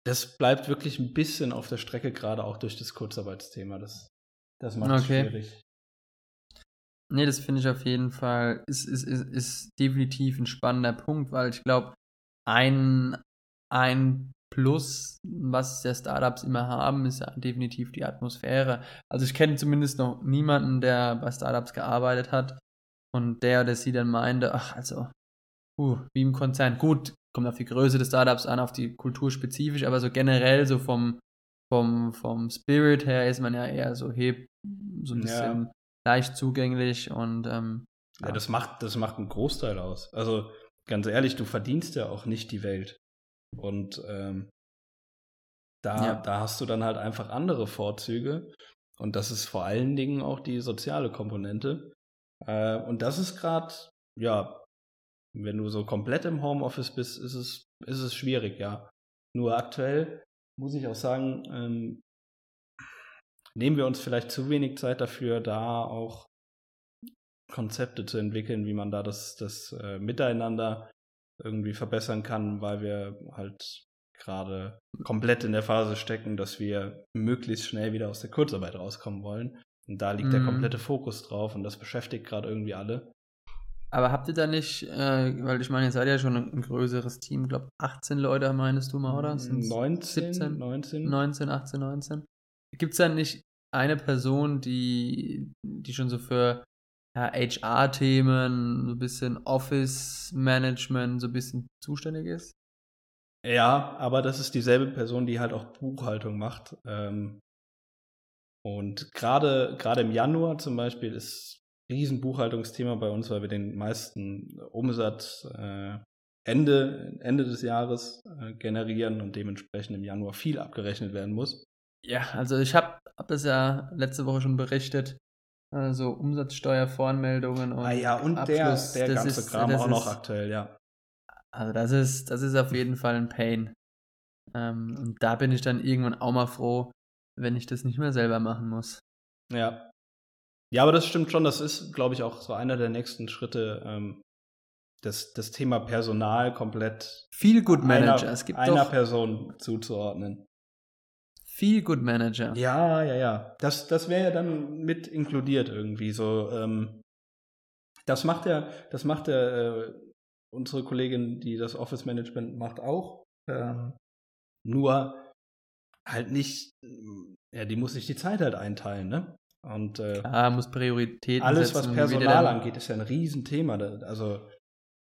das bleibt wirklich ein bisschen auf der Strecke, gerade auch durch das Kurzarbeitsthema. Das, das macht es Okay. schwierig. Nee, das finde ich auf jeden Fall, ist, ist, ist, ist definitiv ein spannender Punkt, weil ich glaube, ein, ein Plus, was der Startups immer haben, ist ja definitiv die Atmosphäre. Also ich kenne zumindest noch niemanden, der bei Startups gearbeitet hat und der oder sie dann meinte, ach, also, uh, wie im Konzern. Gut, kommt auf die Größe des Startups an, auf die Kultur spezifisch, aber so generell so vom, vom, vom Spirit her ist man ja eher so heb, so ein Ja. bisschen leicht zugänglich und ähm, Ja, das macht, das macht einen Großteil aus. Also ganz ehrlich, du verdienst ja auch nicht die Welt. Und ähm, da, Ja. da hast du dann halt einfach andere Vorzüge. Und das ist vor allen Dingen auch die soziale Komponente. Äh, und das ist gerade, ja, wenn du so komplett im Homeoffice bist, ist es, ist es schwierig, ja. Nur aktuell muss ich auch sagen, ähm, nehmen wir uns vielleicht zu wenig Zeit dafür, da auch Konzepte zu entwickeln, wie man da das, das äh, Miteinander irgendwie verbessern kann, weil wir halt gerade komplett in der Phase stecken, dass wir möglichst schnell wieder aus der Kurzarbeit rauskommen wollen. Und da liegt der Mhm. komplette Fokus drauf und das beschäftigt gerade irgendwie alle. Aber habt ihr da nicht, äh, weil ich meine, ihr seid ja schon ein, ein größeres Team, ich glaube 18 Leute meinst du mal, oder? Sind's 19, 17? 19. 19, 18, 19. Gibt es da nicht eine Person, die, die schon so für ja, HR-Themen, so ein bisschen Office-Management, so ein bisschen zuständig ist? Ja, aber das ist dieselbe Person, die halt auch Buchhaltung macht. Ähm, und gerade gerade im Januar zum Beispiel ist ein riesen Buchhaltungsthema bei uns, weil wir den meisten Umsatz äh, Ende, Ende des Jahres äh, generieren und dementsprechend im Januar viel abgerechnet werden muss. Ja, also ich habe hab das ja letzte Woche schon berichtet. Also Umsatzsteuervoranmeldungen und ah ja, und Abschluss, der, der ganze ist- Kram auch noch ist- aktuell, ja. Also das ist, das ist auf jeden Fall ein Pain. Ähm, und da bin ich dann irgendwann auch mal froh, wenn ich das nicht mehr selber machen muss. Ja. Ja, aber das stimmt schon. Das ist, glaube ich, auch so einer der nächsten Schritte, ähm, das, das Thema Personal komplett Viel Good Manager. einer, es gibt einer Person zuzuordnen. viel Good Manager. Ja, ja, ja. Das, das wäre ja dann mit inkludiert irgendwie so. Ähm, das macht ja, das macht ja äh, unsere Kollegin, die das Office Management macht, auch. Ähm, nur halt nicht, ja, die muss sich die Zeit halt einteilen, ne? Und äh, Klar, muss Prioritäten alles, setzen was Personal angeht, ist ja ein Riesenthema. Also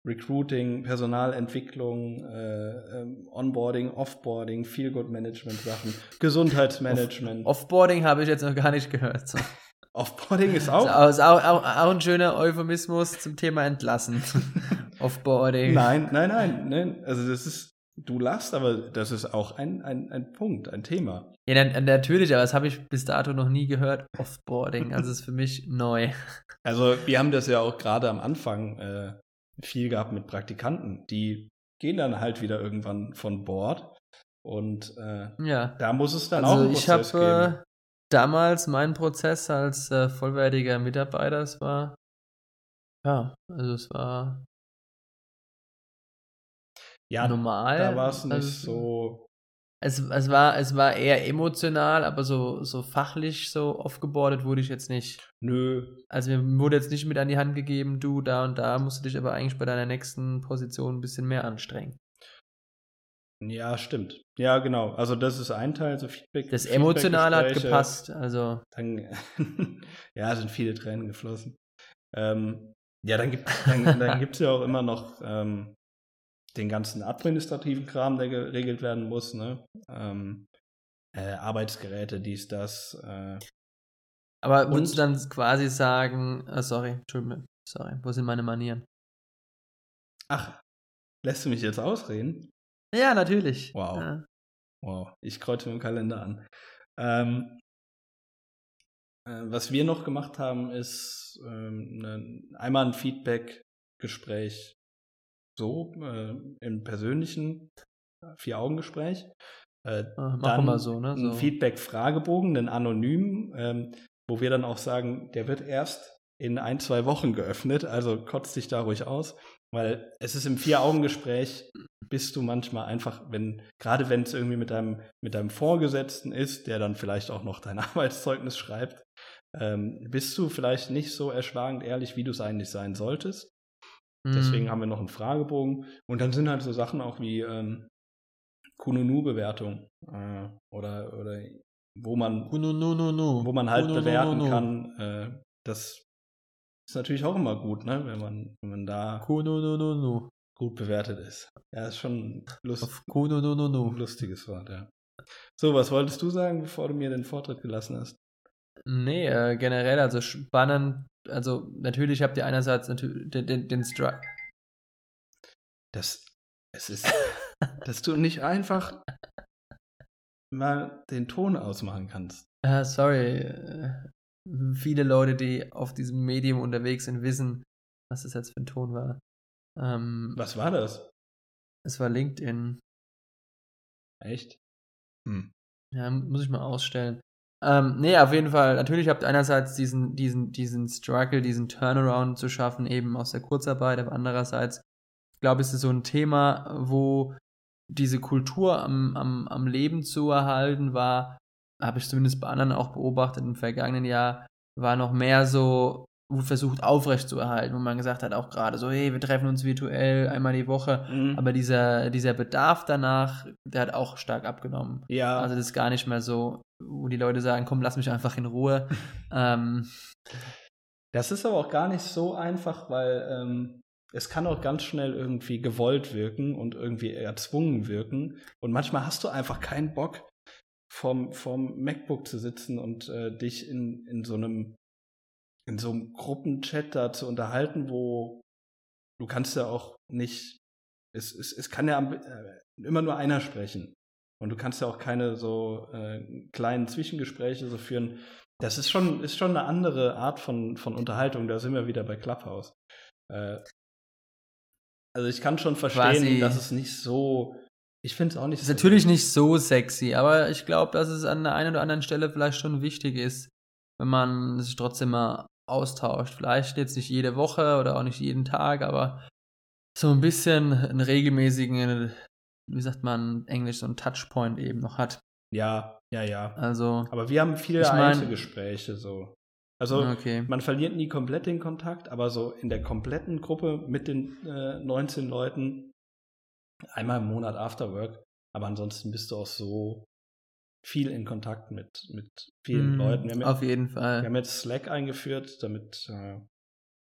Recruiting, Personalentwicklung, äh, ähm, Onboarding, Offboarding, Feel-Good-Management-Sachen, <laughs> Gesundheitsmanagement. Offboarding habe ich jetzt noch gar nicht gehört. So. <laughs> Offboarding ist Ist auch. auch, ist auch, auch, auch ein schöner Euphemismus zum Thema entlassen. <laughs> Offboarding. Nein, nein, nein, nein. Also das ist, du lachst, aber das ist auch ein, ein, ein Punkt, ein Thema. Ja, na- natürlich, aber das habe ich bis dato noch nie gehört. Offboarding. Also ist für mich neu. <laughs> Also wir haben das ja auch gerade am Anfang äh, viel gehabt mit Praktikanten. Die gehen dann halt wieder irgendwann von Bord und äh, Ja. da muss es dann auch Also einen ich Prozess habe geben. äh, damals meinen Prozess als äh, vollwertiger Mitarbeiter, es war ja, also es war Ja, normal. da war es nicht also, so. Es, es, war, es war eher emotional, aber so, so fachlich so aufgebordet wurde ich jetzt nicht. Nö, Also mir wurde jetzt nicht mit an die Hand gegeben, du da und da musst du dich aber eigentlich bei deiner nächsten Position ein bisschen mehr anstrengen. ja, stimmt. Ja, genau. Also das ist ein Teil, so Feedback. Das Emotionale hat gepasst, also Dann, <laughs> ja, sind viele Tränen geflossen. Ähm, ja, dann gibt es dann, dann <laughs> gibt's ja auch immer noch ähm, den ganzen administrativen Kram, der geregelt werden muss. Ne? Ähm, äh, Arbeitsgeräte, dies, das. Äh, Aber würdest du dann quasi sagen, ah, sorry, Entschuldigung, sorry, wo sind meine Manieren? ach, lässt du mich jetzt ausreden? Ja, natürlich. Wow. Ja. Wow, ich kreuze mir im Kalender an. Ähm, äh, was wir noch gemacht haben, ist ähm, ne, einmal ein Feedback-Gespräch so äh, im persönlichen äh, Vier-Augen-Gespräch. Äh, Ah, Mach dann immer so, ne? Ein So. Feedback-Fragebogen, einen anonymen, ähm, wo wir dann auch sagen, der wird erst in ein, zwei Wochen geöffnet, also kotzt dich da ruhig aus, weil es ist im Vier-Augen-Gespräch, bist du manchmal einfach, wenn, gerade wenn es irgendwie mit deinem, mit deinem Vorgesetzten ist, der dann vielleicht auch noch dein <laughs> Arbeitszeugnis schreibt, ähm, bist du vielleicht nicht so erschlagend ehrlich, wie du es eigentlich sein solltest. Deswegen Hm. haben wir noch einen Fragebogen. Und dann sind halt so Sachen auch wie ähm, Kununu-Bewertung äh, oder, oder wo man, Nu, nu, nu, nu. wo man halt Nu, nu, nu, bewerten kann. Äh, das ist natürlich auch immer gut, ne? wenn, man, wenn man da Kunu, nu, nu, nu. gut bewertet ist. Ja, ist schon lust, Auf lustiges Wort, ja. So, was wolltest du sagen, bevor du mir den Vortritt gelassen hast? Nee, äh, generell, also spannend. Also, natürlich habt ihr einerseits natürlich den, den, den Strike. Das, es ist, <laughs> dass du nicht einfach mal den Ton ausmachen kannst. Ah, sorry. äh, Viele Leute, die auf diesem Medium unterwegs sind, wissen, was das jetzt für ein Ton war. Ähm, Was war das? es war LinkedIn. Echt? Hm. Ja, muss ich mal ausstellen. Ähm, nee, auf jeden Fall. Natürlich habt ihr einerseits diesen, diesen, diesen Struggle, diesen Turnaround zu schaffen, eben aus der Kurzarbeit, aber andererseits, glaube ich, ist es so ein Thema, wo diese Kultur am, am, am Leben zu erhalten war, habe ich zumindest bei anderen auch beobachtet im vergangenen Jahr, war noch mehr so versucht aufrecht zu erhalten, wo man gesagt hat, auch gerade so, hey, wir treffen uns virtuell einmal die Woche, Mhm. aber dieser, dieser Bedarf danach, der hat auch stark abgenommen. ja, Also das ist gar nicht mehr so, wo die Leute sagen, komm, lass mich einfach in Ruhe. <laughs> ähm, das ist aber auch gar nicht so einfach, weil ähm, es kann auch ganz schnell irgendwie gewollt wirken und irgendwie erzwungen wirken. Und manchmal hast du einfach keinen Bock, vom, vom MacBook zu sitzen und äh, dich in, in so einem in so einem Gruppenchat da zu unterhalten, wo du kannst ja auch nicht, es, es, es kann ja äh, immer nur einer sprechen. Und du kannst ja auch keine so äh, kleinen Zwischengespräche so führen. Das ist schon, ist schon eine andere Art von, von Unterhaltung. Da sind wir wieder bei Clubhouse. Äh, also ich kann schon verstehen, Quasi- dass es nicht so. Ich finde es auch nicht Ist so. natürlich nicht so sexy, aber ich glaube, dass es an der einen oder anderen Stelle vielleicht schon wichtig ist, wenn man sich trotzdem mal austauscht. Vielleicht jetzt nicht jede Woche oder auch nicht jeden Tag, aber so ein bisschen einen regelmäßigen, wie sagt man Englisch, so einen Touchpoint eben noch hat. Ja, ja, ja. Also, Aber wir haben viele Ich mein- Einzelgespräche so. Also okay. man verliert nie komplett den Kontakt, aber so in der kompletten Gruppe mit den äh, 19 Leuten einmal im Monat Afterwork. Aber ansonsten bist du auch so viel in Kontakt mit, mit vielen Mm, Leuten. Wir haben, Auf ja, jeden wir Fall. haben jetzt Slack eingeführt, damit äh,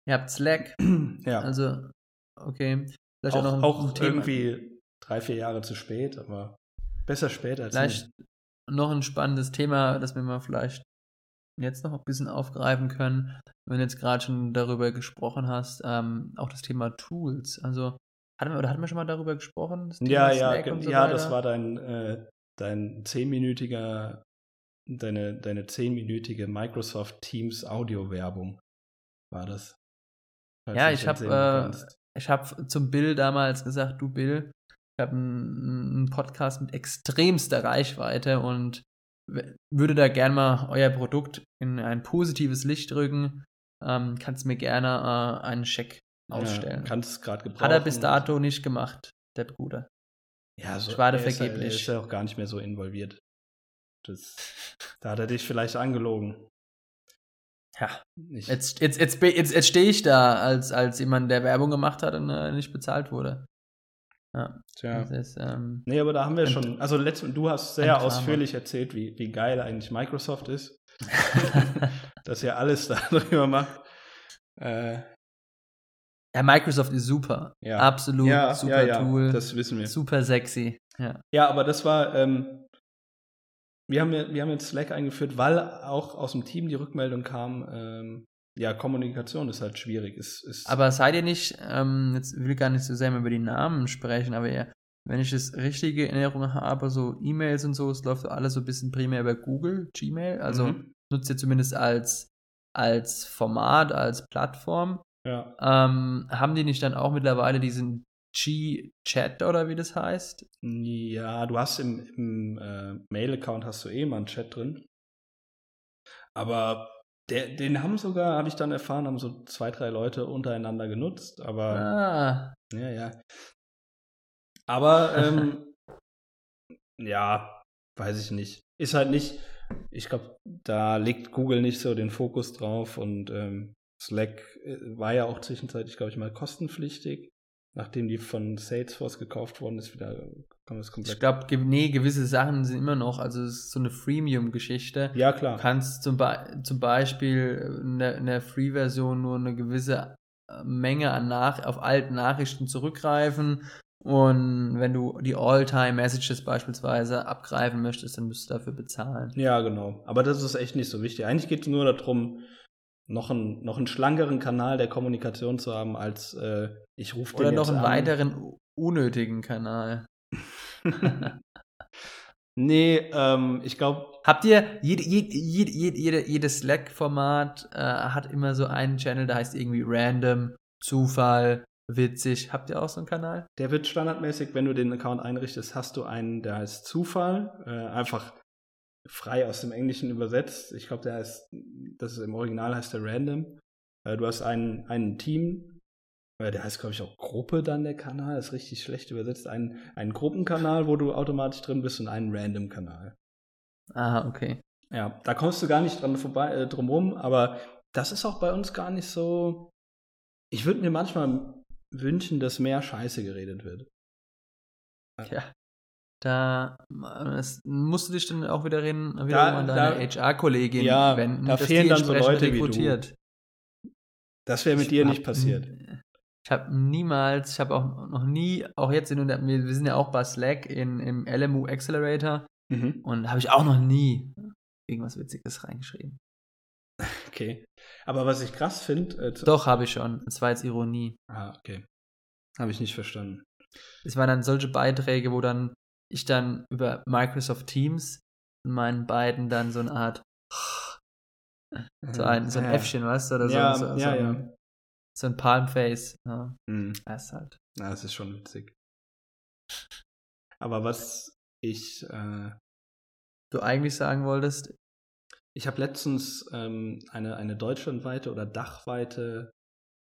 Ihr habt Slack, <clears throat> ja also, okay. Vielleicht auch, auch, auch Thema. irgendwie drei, vier Jahre zu spät, aber besser spät als Vielleicht nie. noch ein spannendes Thema, das wir mal vielleicht jetzt noch ein bisschen aufgreifen können, wenn du jetzt gerade schon darüber gesprochen hast, ähm, auch das Thema Tools. Also hatten wir oder hatten wir schon mal darüber gesprochen? Ja, ja, so ja, weiter? das war dein, äh, dein zehnminütiger, deine, deine zehnminütige Microsoft Teams Audio-Werbung war das. Ja, ich hab, entsinnen äh. Ich habe zum Bill damals gesagt, du Bill, ich habe einen, Podcast mit extremster Reichweite und würde da gern mal euer Produkt in ein positives Licht rücken. Ähm, kannst mir gerne äh, einen Scheck ausstellen. Ja, kannst es gerade gebrauchen. Hat er bis dato nicht gemacht, der Bruder. Ja, so, Schade er ist ja- vergeblich. Er ist ja auch gar nicht mehr so involviert. Das, da hat er dich vielleicht angelogen. Ja. Nicht. Jetzt, jetzt, jetzt, jetzt, jetzt stehe ich da als, als jemand, der Werbung gemacht hat und äh, nicht bezahlt wurde. Ja, Tja. ist, ähm, Nee, aber da haben wir Ent- schon, also letzt, du hast sehr ausführlich erzählt, wie, wie geil eigentlich Microsoft ist. <laughs> dass ihr alles <laughs> darüber macht. Äh, ja, Microsoft ist super. Ja. Absolut ja, super ja, Tool. das wissen wir. super sexy. Ja. Ja, aber das war, ähm, wir, haben, wir haben jetzt Slack eingeführt, weil auch aus dem Team die Rückmeldung kam, ähm, ja, Kommunikation ist halt schwierig. Ist, ist, Aber seid ihr nicht, ähm, jetzt will ich gar nicht so sehr über die Namen sprechen, aber ihr, wenn ich das richtige Erinnerung habe, so E-Mails und so, es läuft alles so ein bisschen primär über Google, Gmail. Also Mhm. nutzt ihr zumindest als, als Format, als Plattform. Ja. Ähm, haben die nicht dann auch mittlerweile diesen G-Chat oder wie das heißt? Ja, du hast im, im äh, Mail-Account hast du eh mal einen Chat drin. Aber der, den haben sogar, habe ich dann erfahren, haben so zwei, drei Leute untereinander genutzt. Aber Ah, ja, ja. Aber ähm, <laughs> ja, weiß ich nicht. Ist halt nicht, ich glaube, da legt Google nicht so den Fokus drauf und ähm, Slack äh, war ja auch zwischenzeitlich, glaube ich, mal kostenpflichtig. Nachdem die von Salesforce gekauft worden ist, wieder kann das komplett. ich glaube, nee, gewisse Sachen sind immer noch, also es ist so eine Freemium-Geschichte. ja, Du klar. kannst zum, Be zum Beispiel in der, der Free-Version nur eine gewisse äh, Menge an Nach auf alten Nachrichten zurückgreifen. Und wenn du die All-Time-Messages beispielsweise abgreifen möchtest, dann musst du dafür bezahlen. Ja, genau. Aber das ist echt nicht so wichtig. Eigentlich geht es nur darum, noch einen, noch einen schlankeren Kanal der Kommunikation zu haben, als äh, ich rufe den Oder noch einen an. weiteren unnötigen Kanal. <laughs> nee, ähm, ich glaube, Habt ihr, jede, jede, jede, jede, jedes Slack-Format äh, hat immer so einen Channel, der heißt irgendwie Random, Zufall, witzig. Habt ihr auch so einen Kanal? der wird standardmäßig, wenn du den Account einrichtest, hast du einen, der heißt Zufall, äh, einfach frei aus dem Englischen übersetzt. Ich glaube, der heißt, das ist im Original heißt der Random. Äh, du hast einen, einen Team, äh, der heißt, glaube ich, auch Gruppe dann der Kanal, ist richtig schlecht übersetzt. Einen, einen Gruppenkanal, wo du automatisch drin bist und einen Random-Kanal. Ah, okay. Ja, da kommst du gar nicht dran vorbei, äh, drum rum, aber das ist auch bei uns gar nicht so. Ich würde mir manchmal wünschen, dass mehr Scheiße geredet wird. Ja. Da das, musst du dich dann auch wieder reden, wiederum Da- an deine HR-Kollegin Ja, wenden, da fehlen die dann so Leute wie du. rekrutiert. Das wäre mit Ich dir hab- nicht passiert. Ich habe niemals, ich habe auch noch nie, auch jetzt in, wir, wir sind ja auch bei Slack in, im LMU Accelerator Mhm. und habe ich auch noch nie irgendwas Witziges reingeschrieben. Okay. Aber was ich krass finde. Äh, Doch, habe ich schon. Das war jetzt Ironie. Ah, okay. Habe ich nicht verstanden. Es waren dann solche Beiträge, wo dann ich dann über Microsoft Teams in meinen beiden dann so eine Art <laughs> so ein, so ein Ja. Äffchen, weißt du? Oder so, Ja, so, so, ja, ein, ja. so ein Palmface. Ja, Hm. das ist halt. Ja, das ist schon witzig. Aber was ich, äh, Du eigentlich sagen wolltest, ich habe letztens ähm, eine, eine deutschlandweite oder dachweite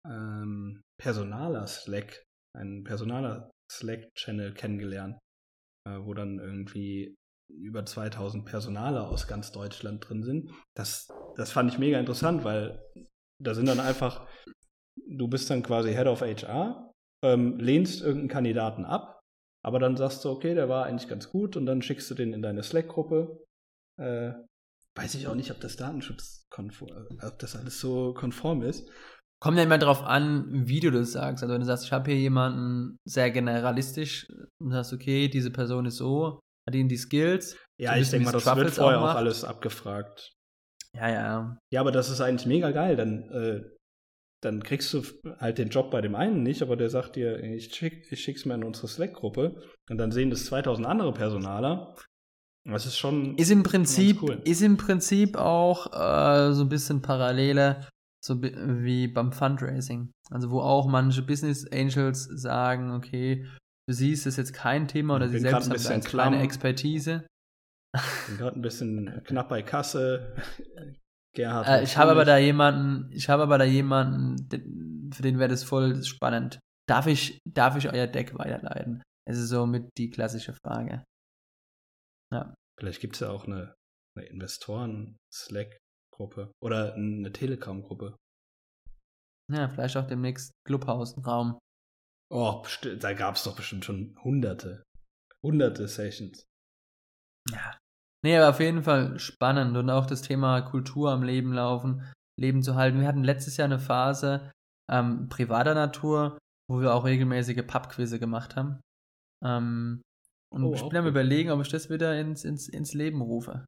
ähm, Personaler-Slack, einen Personaler-Slack-Channel kennengelernt, äh, wo dann irgendwie über 2000 Personaler aus ganz Deutschland drin sind. Das, das fand ich mega interessant, weil da sind dann einfach, du bist dann quasi Head of HR, ähm, lehnst irgendeinen Kandidaten ab, aber dann sagst du, okay, der war eigentlich ganz gut und dann schickst du den in deine Slack-Gruppe. Äh, weiß ich auch nicht, ob das Datenschutz ob das alles so konform ist. Kommt ja immer drauf an, wie du das sagst. Also wenn du sagst, ich habe hier jemanden sehr generalistisch und sagst, okay, diese Person ist so, hat ihn die Skills. Ja, So ich denke mal, das wird Truffles vorher auch auch alles abgefragt. Ja, ja. Ja, aber das ist eigentlich mega geil. Dann, äh, dann kriegst du halt den Job bei dem einen nicht, aber der sagt dir, ich, schick, ich schick's mal in unsere Slack-Gruppe und dann sehen das 2000 andere Personaler. Das ist schon. Ist im Prinzip, cool. ist im Prinzip auch äh, so ein bisschen Parallele so wie beim Fundraising. Also wo auch manche Business Angels sagen, okay, für sie ist das jetzt kein Thema oder Ich sie selbst ein haben keine klamm. Expertise. bin gerade ein bisschen knapp bei Kasse. <laughs> Gerhard. Äh, ich habe aber da jemanden, ich habe aber da jemanden, den- für den wäre das voll spannend. Darf ich, darf ich euer Deck weiterleiten? Es ist somit die klassische Frage. Vielleicht gibt es ja auch eine, eine Investoren-Slack-Gruppe oder eine Telegram-Gruppe. Ja, vielleicht auch demnächst Clubhouse-Raum. Oh, da gab es doch bestimmt schon hunderte. Hunderte Sessions. Ja. Nee, aber auf jeden Fall spannend und auch das Thema Kultur am Leben laufen, Leben zu halten. Wir hatten letztes Jahr eine Phase ähm, privater Natur, wo wir auch regelmäßige Pubquizze gemacht haben. Ähm, und Oh, ich bin am überlegen, ob ich das wieder ins, ins, ins Leben rufe.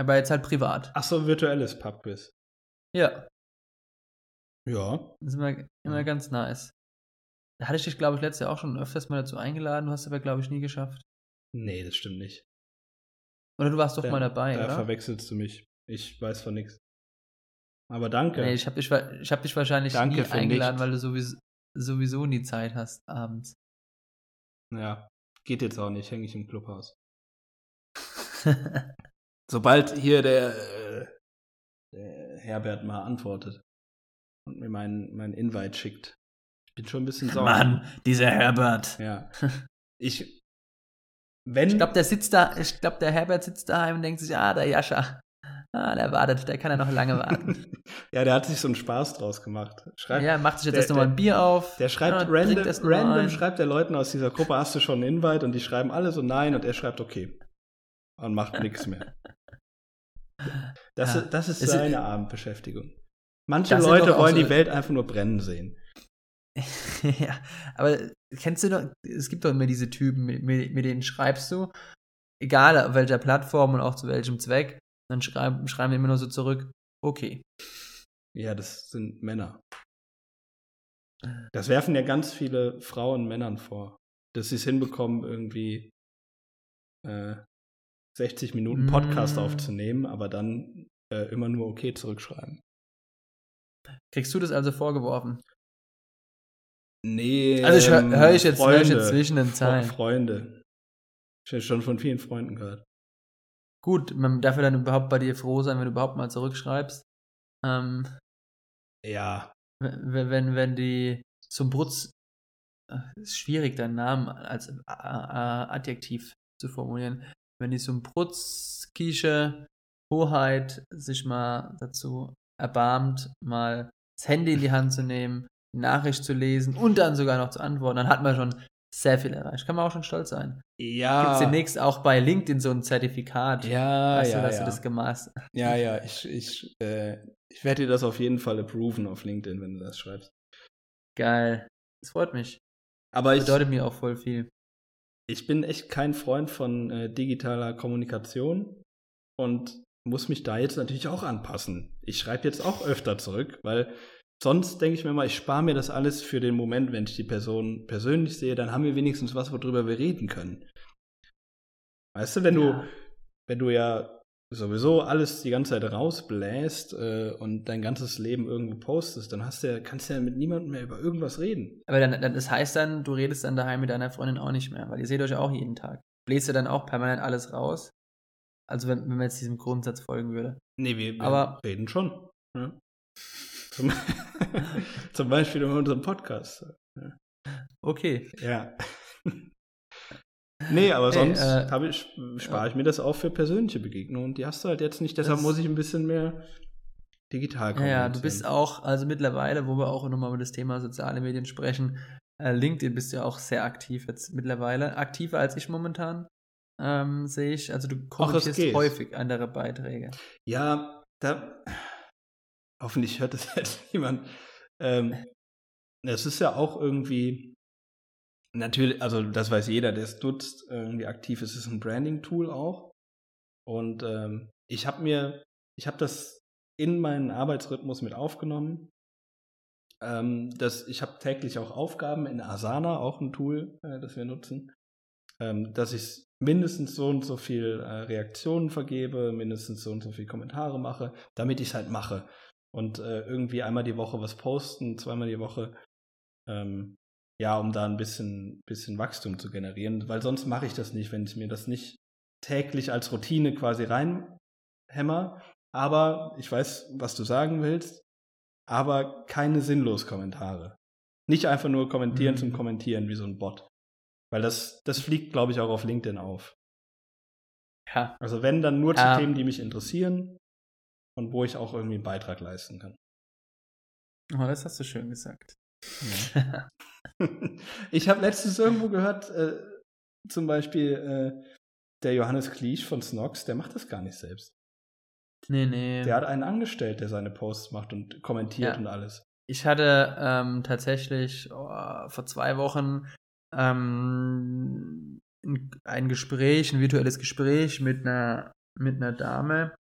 Aber jetzt halt privat. Ach so, virtuelles Pubquiz. Ja, Ja. das ist immer, immer Ja. ganz nice. Da hatte ich dich, glaube ich, letztes Jahr auch schon öfters mal dazu eingeladen, du hast aber, glaube ich, nie geschafft. Nee, das stimmt nicht. Oder du warst doch Da- mal dabei, Da oder? verwechselst du mich. Ich weiß von nichts. Aber danke. Nee, ich habe dich, ich hab dich wahrscheinlich Danke nie eingeladen, nicht. weil du sowieso, sowieso nie Zeit hast abends. ja, geht jetzt auch nicht, hänge ich im Clubhaus. <laughs> Sobald hier der, äh, der Herbert mal antwortet und mir meinen mein Invite schickt. Ich bin schon ein bisschen sauer. Mann, dieser Herbert. Ja. <laughs> Ich. Wenn. Ich glaube, der sitzt da, ich glaube, der Herbert sitzt daheim und denkt sich, ah, der Jascha. Ah, der wartet, der kann ja noch lange warten. <laughs> ja, der hat sich so einen Spaß draus gemacht. Schreibt, ja, macht sich jetzt erst nochmal ein Bier auf. Der schreibt random, random schreibt der Leuten aus dieser Gruppe, hast du schon einen Invite? Und die schreiben alle so nein und er schreibt okay. Und macht nichts mehr. <laughs> Das, Ja. ist- das ist seine Abendbeschäftigung. Manche Leute wollen so- die Welt einfach nur brennen sehen. <laughs> ja, aber kennst du doch, es gibt doch immer diese Typen, mit, mit, denen schreibst du, egal auf welcher Plattform und auch zu welchem Zweck, dann schreiben, schreiben die immer nur so zurück, okay. Ja, das sind Männer. Das werfen ja ganz viele Frauen Männern vor, dass sie es hinbekommen, irgendwie äh, 60 Minuten Podcast Mm. aufzunehmen, aber dann äh, immer nur okay zurückschreiben. Kriegst du das also vorgeworfen? Nee. Also ich ähm, hör ich jetzt- hör ich jetzt Freunde. zwischen den Zeilen. Freunde. Ich habe schon von vielen Freunden gehört. Gut, man darf ja dann überhaupt bei dir froh sein, wenn du überhaupt mal zurückschreibst. Ähm, Ja. wenn, wenn, wenn die zum Brutz, äh, ist schwierig, deinen Namen als äh, äh, Adjektiv zu formulieren, wenn die zum Brutzkische Hoheit sich mal dazu erbarmt, mal das Handy in die Hand zu nehmen, die Nachricht zu lesen und dann sogar noch zu antworten, dann hat man schon sehr viel erreicht. Kann man auch schon stolz sein. Ja. Gibt es demnächst auch bei LinkedIn so ein Zertifikat, ja, weißt ja, du, dass ja. du das gemacht ja, <laughs> ja, ich, ich, äh, ich werde dir das auf jeden Fall approven auf LinkedIn, wenn du das schreibst. Geil. Das freut mich. Aber ich, Bedeutet mir auch voll viel. Ich bin echt kein Freund von äh, digitaler Kommunikation und muss mich da jetzt natürlich auch anpassen. Ich schreibe jetzt auch öfter zurück, weil sonst denke ich mir mal, ich spare mir das alles für den Moment, wenn ich die Person persönlich sehe, dann haben wir wenigstens was, worüber wir reden können. Weißt du, wenn du, Ja. wenn du ja sowieso alles die ganze Zeit rausbläst äh, und dein ganzes Leben irgendwo postest, dann hast du ja, kannst du ja mit niemandem mehr über irgendwas reden. Aber dann, dann, das heißt dann, du redest dann daheim mit deiner Freundin auch nicht mehr, weil ihr seht euch auch jeden Tag. Bläst ihr dann auch permanent alles raus? Also wenn, wenn man jetzt diesem Grundsatz folgen würde. Nee, wir, wir Aber- reden schon. Ja. Zum, <laughs> zum Beispiel in unserem Podcast. Okay. Ja. Nee, aber Hey, sonst äh, habe ich, spare ich mir das auch für persönliche Begegnungen. Und die hast du halt jetzt nicht, deshalb Das- muss ich ein bisschen mehr digital kommunizieren. ja, du bist auch, also mittlerweile, wo wir auch nochmal über das Thema soziale Medien sprechen, äh, LinkedIn bist du ja auch sehr aktiv jetzt mittlerweile. Aktiver als ich momentan, ähm, sehe ich. Also du kommentierst geht. häufig andere Beiträge. Ja, da. Hoffentlich hört es <laughs> jetzt niemand. Ähm, es ist ja auch irgendwie. Natürlich, also das weiß jeder, der es nutzt, irgendwie aktiv ist. Es ist ein Branding-Tool auch. Und ähm, ich habe mir, ich habe das in meinen Arbeitsrhythmus mit aufgenommen. Ähm, das, ich habe täglich auch Aufgaben in Asana, auch ein Tool, äh, das wir nutzen, ähm, dass ich mindestens so und so viel äh, Reaktionen vergebe, mindestens so und so viel Kommentare mache, damit ich es halt mache. Und äh, irgendwie einmal die Woche was posten, zweimal die Woche, ähm, ja, um da ein bisschen, bisschen Wachstum zu generieren, weil sonst mache ich das nicht, wenn ich mir das nicht täglich als Routine quasi reinhämmer. Aber ich weiß, was du sagen willst, aber keine sinnlos Kommentare. Nicht einfach nur kommentieren Mhm. zum Kommentieren wie so ein Bot. Weil das, das fliegt, glaube ich, auch auf LinkedIn auf. Ja. Also wenn, dann nur zu Ja. Themen, die mich interessieren und wo ich auch irgendwie einen Beitrag leisten kann. Oh, das hast du schön gesagt. <laughs> <laughs> ich habe letztens irgendwo gehört, äh, zum Beispiel äh, der Johannes Kliesch von Snox, der macht das gar nicht selbst. nee, nee. Der hat einen angestellt, der seine Posts macht und kommentiert Ja. und alles. Ich hatte ähm, tatsächlich oh, vor zwei Wochen ähm, ein, Gespräch, ein virtuelles Gespräch mit einer, mit einer Dame,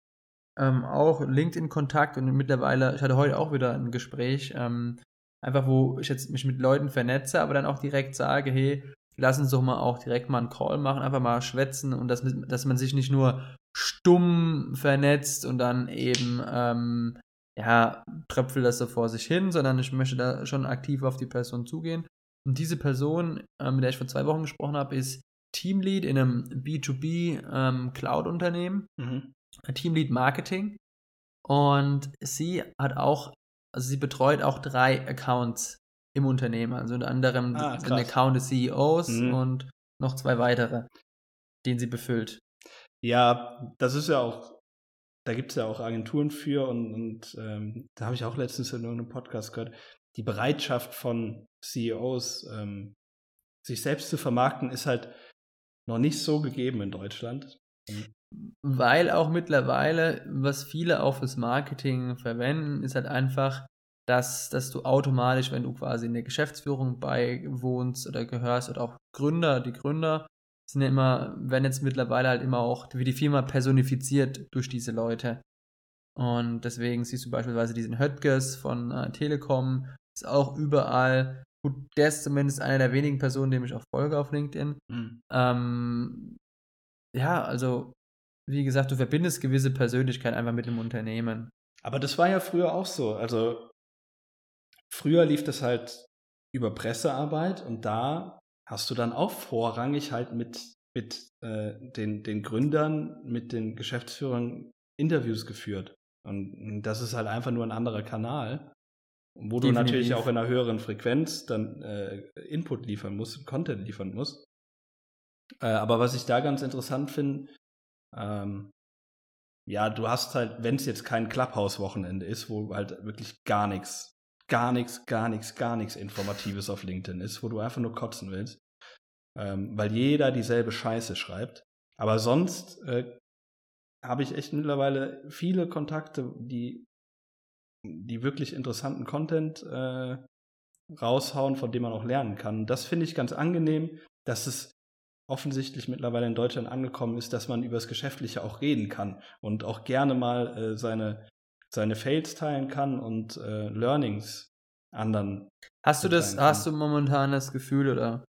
ähm, auch LinkedIn-Kontakt und mittlerweile, ich hatte heute auch wieder ein Gespräch, ähm, einfach wo ich jetzt mich mit Leuten vernetze, aber dann auch direkt sage, hey, lass uns doch mal auch direkt mal einen Call machen, einfach mal schwätzen und dass, dass man sich nicht nur stumm vernetzt und dann eben ähm, ja, tröpfel das so vor sich hin, sondern ich möchte da schon aktiv auf die Person zugehen. Und diese Person, äh, mit der ich vor zwei Wochen gesprochen habe, ist Teamlead in einem B2B ähm, Cloud-Unternehmen, Mhm. Teamlead Marketing. Und sie hat auch, also sie betreut auch drei Accounts im Unternehmen, also unter anderem Ah, den. Account des CEOs Mhm. und noch zwei weitere, den sie befüllt. Ja, das ist ja auch, da gibt es ja auch Agenturen für und, und ähm, da habe ich auch letztens in irgendeinem Podcast gehört, die Bereitschaft von CEOs, ähm, sich selbst zu vermarkten, ist halt noch nicht so gegeben in Deutschland. Weil auch mittlerweile, was viele auch fürs Marketing verwenden, ist halt einfach, dass, dass du automatisch, wenn du quasi in der Geschäftsführung beiwohnst oder gehörst oder auch Gründer, die Gründer sind ja immer, werden jetzt mittlerweile halt immer auch wie die Firma personifiziert durch diese Leute. Und deswegen siehst du beispielsweise diesen Höttges von äh, Telekom, ist auch überall. Gut, der ist zumindest einer der wenigen Personen, dem ich auch folge auf LinkedIn. Mhm. Ähm, ja, also, wie gesagt, du verbindest gewisse Persönlichkeit einfach mit dem Unternehmen. Aber das war ja früher auch so. Also früher lief das halt über Pressearbeit und da hast du dann auch vorrangig halt mit, mit äh, den, den Gründern, mit den Geschäftsführern Interviews geführt. Und das ist halt einfach nur ein anderer Kanal, wo du Definitiv. natürlich auch in einer höheren Frequenz dann äh, Input liefern musst, Content liefern musst. Äh, aber was ich da ganz interessant finde, ähm, ja, du hast halt, wenn es jetzt kein Clubhouse-Wochenende ist, wo halt wirklich gar nichts, gar nichts, gar nichts, gar nichts Informatives auf LinkedIn ist, wo du einfach nur kotzen willst, ähm, weil jeder dieselbe Scheiße schreibt. Aber sonst äh, habe ich echt mittlerweile viele Kontakte, die, die wirklich interessanten Content äh, raushauen, von dem man auch lernen kann. Das finde ich ganz angenehm, dass es offensichtlich mittlerweile in Deutschland angekommen ist, dass man über das Geschäftliche auch reden kann und auch gerne mal äh, seine, seine Fails teilen kann und äh, Learnings anderen. Hast du das, kann. hast du momentan das Gefühl oder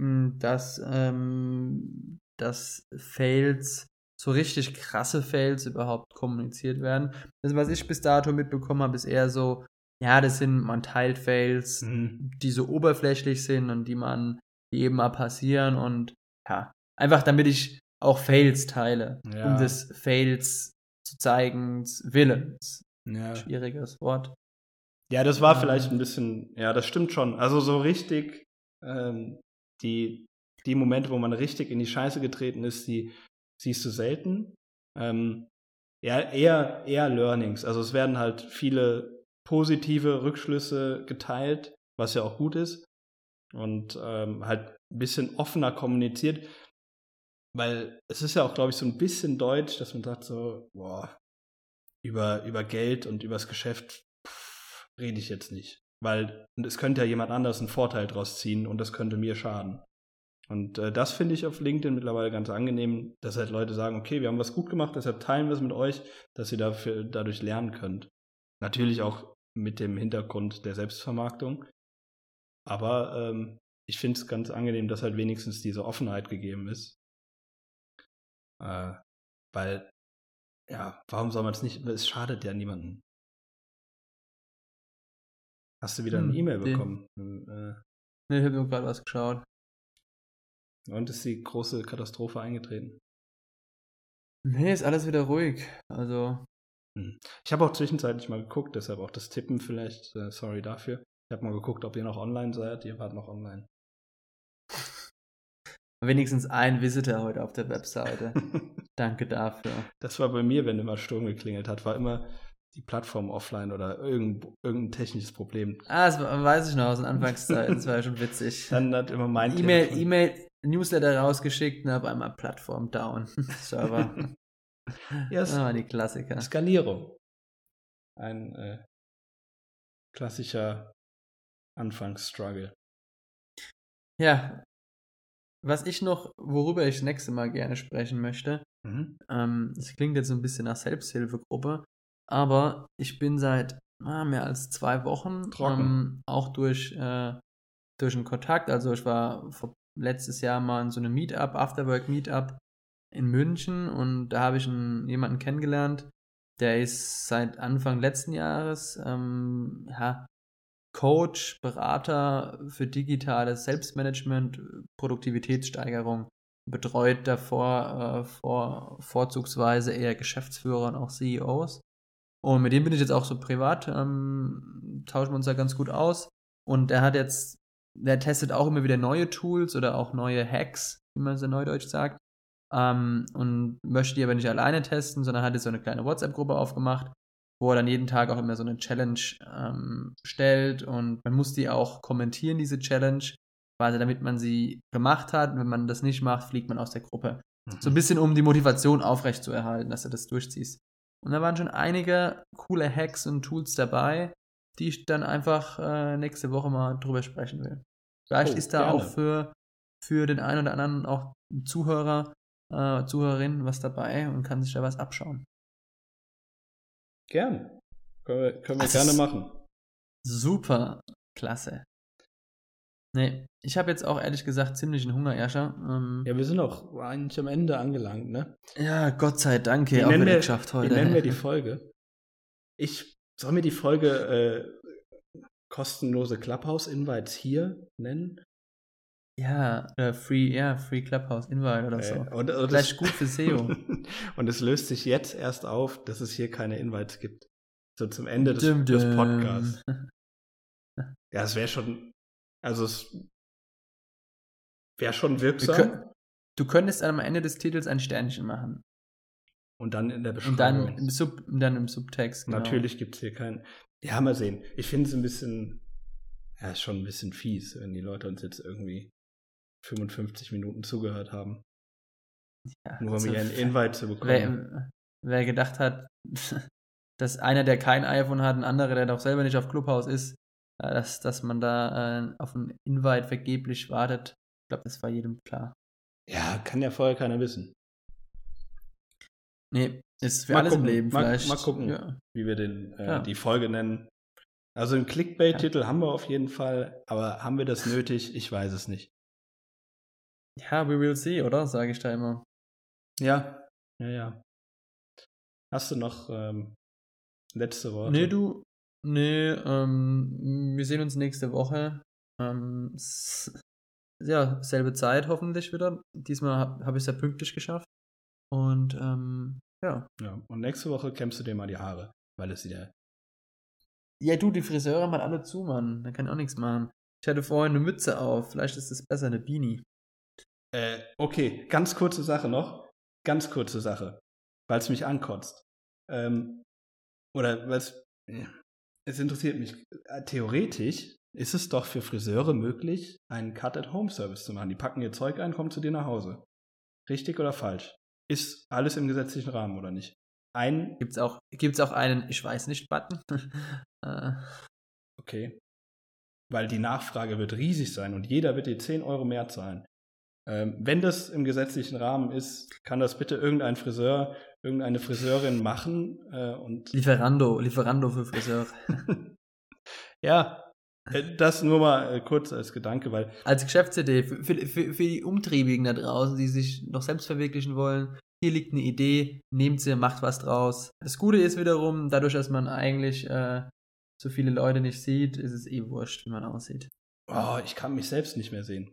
mh, dass, ähm, dass Fails, so richtig krasse Fails überhaupt kommuniziert werden. Das, was ich bis dato mitbekommen habe, ist eher so, ja, das sind, man teilt Fails, Mhm. die so oberflächlich sind und die man, die eben mal passieren und ja, einfach damit ich auch Fails teile, Ja. um des Fails zu zeigen, Willens. Ja. Schwieriges Wort. Ja, das war Ähm. vielleicht ein bisschen, ja, das stimmt schon. Also so richtig, ähm, die, die Momente, wo man richtig in die Scheiße getreten ist, die siehst du selten. Ähm, ja, eher, eher Learnings. Also es werden halt viele positive Rückschlüsse geteilt, was ja auch gut ist. Und ähm, halt ein bisschen offener kommuniziert. Weil es ist ja auch, glaube ich, so ein bisschen deutsch, dass man sagt so, boah, über, über Geld und übers Geschäft rede ich jetzt nicht. Weil es könnte ja jemand anders einen Vorteil draus ziehen und das könnte mir schaden. Und äh, das finde ich auf LinkedIn mittlerweile ganz angenehm, dass halt Leute sagen, okay, wir haben was gut gemacht, deshalb teilen wir es mit euch, dass ihr dafür, dadurch lernen könnt. Natürlich auch mit dem Hintergrund der Selbstvermarktung. Aber ähm, ich finde es ganz angenehm, dass halt wenigstens diese Offenheit gegeben ist. Äh, weil, ja, warum soll man es nicht? Es schadet ja niemandem. Hast du wieder eine Hm, E-Mail nee. bekommen? Äh, Ne, ich habe nur gerade was geschaut. und ist die große Katastrophe eingetreten? Nee, ist alles wieder ruhig. Also, Ich habe auch zwischenzeitlich mal geguckt, deshalb auch das Tippen vielleicht. Äh, sorry dafür. Ich habe mal geguckt, ob ihr noch online seid. Ihr wart noch online. Wenigstens ein Visitor heute auf der Webseite. <laughs> Danke dafür. das war bei mir, wenn immer Sturm geklingelt hat, war immer die Plattform offline oder irgendein, irgendein technisches Problem. Ah, das weiß ich noch aus den Anfangszeiten. Das war ja schon witzig. <laughs> Dann hat immer mein E-Mail, E-Mail, Newsletter rausgeschickt und auf einmal Plattform down. <laughs> Server. Ja, es- ah, die Klassiker. Skalierung. Ein äh, klassischer Anfangsstruggle. Ja. Was ich noch, worüber ich das nächste Mal gerne sprechen möchte, Mhm. ähm, das klingt jetzt so ein bisschen nach Selbsthilfegruppe, aber ich bin seit ah, mehr als zwei Wochen ähm, auch durch, äh, durch einen Kontakt, also ich war vor, letztes Jahr mal in so einem Meetup, Afterwork Meetup in München und da habe ich einen, jemanden kennengelernt, der ist seit Anfang letzten Jahres ähm, ja, Coach, Berater für digitales Selbstmanagement, Produktivitätssteigerung, betreut davor äh, vor, vorzugsweise eher Geschäftsführer und auch CEOs. Und mit dem bin ich jetzt auch so privat, ähm, tauschen wir uns da ganz gut aus. Und der hat jetzt, der testet auch immer wieder neue Tools oder auch neue Hacks, wie man so neudeutsch sagt. Ähm, und möchte die aber nicht alleine testen, sondern hat jetzt so eine kleine WhatsApp-Gruppe aufgemacht, wo er dann jeden Tag auch immer so eine Challenge ähm, stellt und man muss die auch kommentieren, diese Challenge, quasi damit man sie gemacht hat. Und wenn man das nicht macht, fliegt man aus der Gruppe. So ein bisschen, um die Motivation aufrechtzuerhalten, dass du das durchziehst. Und da waren schon einige coole Hacks und Tools dabei, die ich dann einfach äh, nächste Woche mal drüber sprechen will. Vielleicht Oh, ist da gerne. auch für, für den einen oder anderen auch Zuhörer, äh, Zuhörerin was dabei und kann sich da was abschauen. Gern. Können wir, können wir gerne machen. Super, klasse. Nee, ich habe jetzt auch ehrlich gesagt ziemlichen Hunger, Jascha. Ähm, Ja, wir sind auch eigentlich am Ende angelangt, ne? ja, Gott sei Dank, Wie auch wieder wir- geschafft Wie heute. nennen wir <laughs> die Folge? Ich soll mir die Folge äh, kostenlose Clubhouse-Invites hier nennen. Ja, äh, Free, ja, Free Clubhouse Invite oder so. Äh, und, und Vielleicht gut für SEO. <laughs> und es löst sich jetzt erst auf, dass es hier keine Invites gibt. So zum Ende des, Dum, des dum. Podcasts. <laughs> Ja, es wäre schon, also es wäre schon Wir wirksam. kö- Du könntest am Ende des Titels ein Sternchen machen. und dann in der Und Beschreibung. dann im, Sub, dann im Subtext. Genau. Natürlich gibt es hier keinen. Ja, mal sehen. Ich finde es ein bisschen, ja, ist schon ein bisschen fies, wenn die Leute uns jetzt irgendwie 55 Minuten zugehört haben, Ja, nur um hier einen Invite zu bekommen. wer, wer gedacht hat, <laughs> dass einer, der kein iPhone hat, ein anderer, der doch selber nicht auf Clubhouse ist, äh, dass, dass man da äh, auf einen Invite vergeblich wartet. Ich glaube, das war jedem klar. Ja, kann ja vorher keiner wissen. Nee, ist für Mal alles gucken, im Leben mal- vielleicht. mal gucken. Ja. Wie wir den, äh, Ja. die Folge nennen. Also einen Clickbait-Titel haben wir auf jeden Fall, aber haben wir das nötig? Ich weiß es nicht. Ja, we will see, oder? Sage ich da immer. Ja, ja, ja. Hast du noch ähm, letzte Worte? Nee, du. Nee, ähm, wir sehen uns nächste Woche. Ähm, ja, selbe Zeit hoffentlich wieder. Diesmal habe hab ich es ja pünktlich geschafft. Und ähm, ja. Ja, und nächste Woche kämmst du dir mal die Haare, weil es wieder. Ja, du, die Friseure halt alle zu, Mann. Da kann ich auch nichts machen. Ich hatte vorhin eine Mütze auf. Vielleicht ist es besser, eine Beanie. Äh, okay, ganz kurze Sache noch. Ganz kurze Sache, weil es mich ankotzt. Ähm, oder weil es. Es interessiert mich. Äh, Theoretisch ist es doch für Friseure möglich, einen Cut-at-Home-Service zu machen. Die packen ihr Zeug ein, kommen zu dir nach Hause. Richtig oder falsch? Ist alles im gesetzlichen Rahmen oder nicht? Ein, Gibt's auch, gibt's auch einen, ich weiß nicht, Button? <laughs> äh, okay. Weil die Nachfrage wird riesig sein und jeder wird dir 10 Euro mehr zahlen. Ähm, wenn das im gesetzlichen Rahmen ist, kann das bitte irgendein Friseur, irgendeine Friseurin machen äh, und Lieferando, Lieferando für Friseure. <laughs> ja, äh, das nur mal äh, kurz als Gedanke, weil Als Geschäftsidee für, für, für, für die Umtriebigen da draußen, die sich noch selbst verwirklichen wollen. Hier liegt eine Idee, nehmt sie, macht was draus. Das Gute ist wiederum, dadurch, dass man eigentlich äh, so viele Leute nicht sieht, ist es eh wurscht, wie man aussieht. oh, ich kann mich selbst nicht mehr sehen.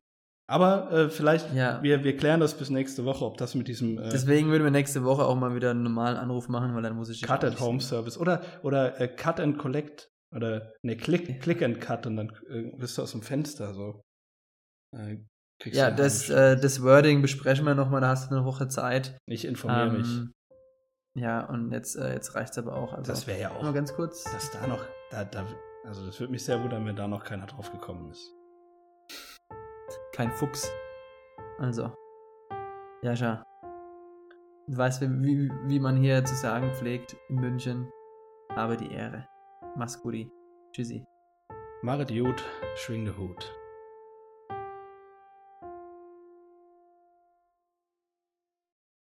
Aber äh, vielleicht, Ja. wir, wir klären das bis nächste Woche, ob das mit diesem äh, Deswegen würden wir nächste Woche auch mal wieder einen normalen Anruf machen, weil dann muss ich. Cut at Home. Service oder, oder äh, Cut and Collect oder ne, Click, Click and Cut und dann äh, bist du aus dem Fenster so. Äh, Ja, das, äh, das Wording besprechen wir nochmal, da hast du eine Woche Zeit. Ich informiere mich. Ähm, Ja, und jetzt, äh, jetzt reicht es aber auch. Also, Das wäre ja auch, Nur ganz kurz. dass da noch, da, da, also das würde mich sehr wundern, wenn da noch keiner drauf gekommen ist. Kein Fuchs. Also. Jascha. Du weißt, wie, wie, man hier zu sagen pflegt in München. Habe die Ehre. Mach's gut. Tschüssi. Maret Jod, schwing de Hut.